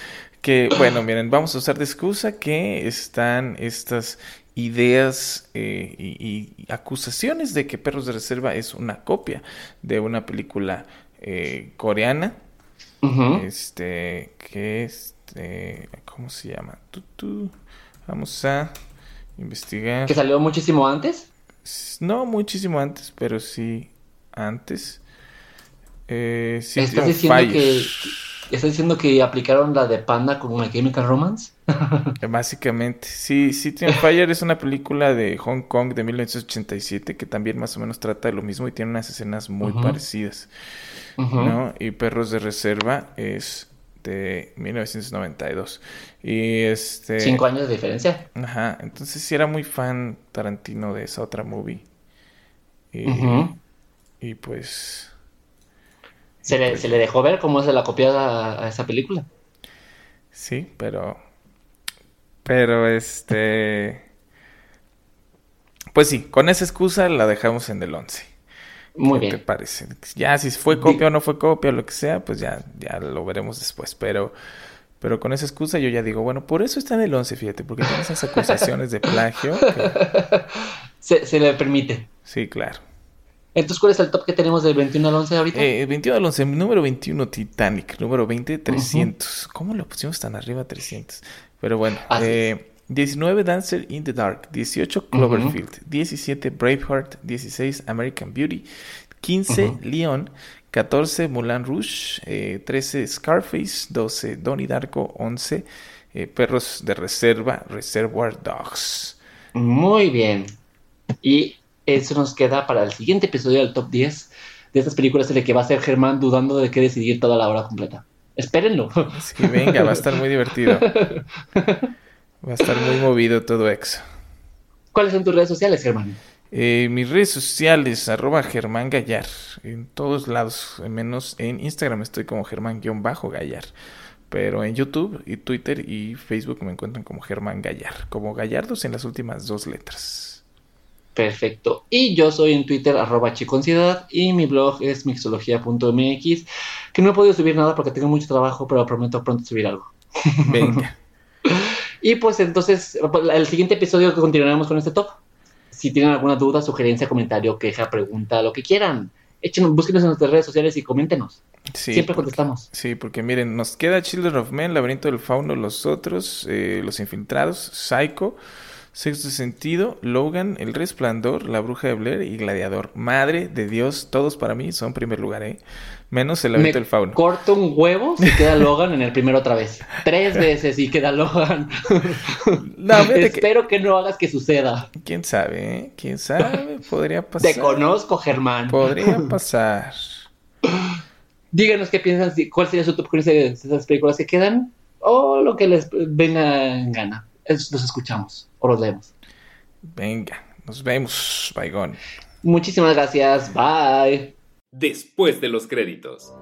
Que bueno, miren, vamos a usar de excusa que están estas ideas eh, y, acusaciones de que Perros de Reserva es una copia de una película eh, coreana. Este, que este, ¿cómo se llama? Vamos a investigar. ¿Que salió muchísimo antes? No muchísimo antes, pero sí antes. Eh, ¿Estás diciendo que, ¿Estás diciendo que aplicaron la de Panda con una Chemical Romance? Básicamente, sí, City on Fire es una película de Hong Kong de 1987 que también más o menos trata de lo mismo y tiene unas escenas muy parecidas. ¿no? Y Perros de Reserva es de 1992. Y este... Cinco años de diferencia. Ajá, entonces sí era muy fan Tarantino de esa otra movie. Y, y pues ¿Se le, ¿Se le, dejó ver cómo se la copiada a, esa película? Sí, pero. Pero este. Pues sí, con esa excusa la dejamos en el 11. Muy bien. ¿Qué te parece? Ya si fue copia o no fue copia o lo que sea, pues ya, ya lo veremos después. Pero, pero con esa excusa yo ya digo, bueno, por eso está en el 11, fíjate, porque tiene esas acusaciones de plagio. Se, se le permite. Sí, claro. Entonces, ¿cuál es el top que tenemos del 21 al 11 ahorita? Eh, 21 al 11, número 21 Titanic, número 20 300. ¿Cómo lo pusimos tan arriba 300? Pero bueno, eh, 19 Dancer in the Dark, 18 Cloverfield, 17 Braveheart, 16 American Beauty, 15 Leon, 14 Mulan Rouge, 13 eh, Scarface, 12 Donnie Darko, 11 eh, Perros de Reserva, Reservoir Dogs. Muy bien. Y eso nos queda para el siguiente episodio del top 10 de estas películas en el que va a ser Germán dudando de qué decidir toda la hora completa. Espérenlo. Sí, venga, va a estar muy divertido. Va a estar muy movido todo eso. ¿Cuáles son tus redes sociales, Germán? Eh, mis redes sociales, arroba Germán Gallar, en todos lados, menos en Instagram estoy como Germán-Gallar, pero en YouTube y Twitter y Facebook me encuentran como Germán Gallar, como Gallardos en las últimas dos letras. Perfecto. Y yo soy en Twitter, arroba chiconciedad, y mi blog es mixología.mx, que no he podido subir nada porque tengo mucho trabajo, pero prometo pronto subir algo. Venga. y pues entonces, el siguiente episodio continuaremos con este top. Si tienen alguna duda, sugerencia, comentario, queja, pregunta, lo que quieran, échenos, búsquenos en nuestras redes sociales y coméntenos. Siempre contestamos. Sí, porque miren, nos queda Children of Men, Laberinto del Fauno, Los Otros, eh, Los Infiltrados, Psycho. Sexto sentido, Logan, El Resplandor, La Bruja de Blair y Gladiador. Madre de Dios, todos para mí son primer lugar, ¿eh? Menos el laberinto del fauno. Corto un huevo si queda Logan en el primero otra vez. Tres veces y queda Logan. Espero que... no hagas que suceda. ¿Quién sabe? Eh? ¿Quién sabe? Podría pasar. Te conozco, Germán. Podría pasar. Díganos qué piensan, cuál sería su top con esas películas que quedan o lo que les venga en gana los escuchamos o los leemos. Venga, nos vemos, Baigón. Muchísimas gracias, bye. Después de los créditos.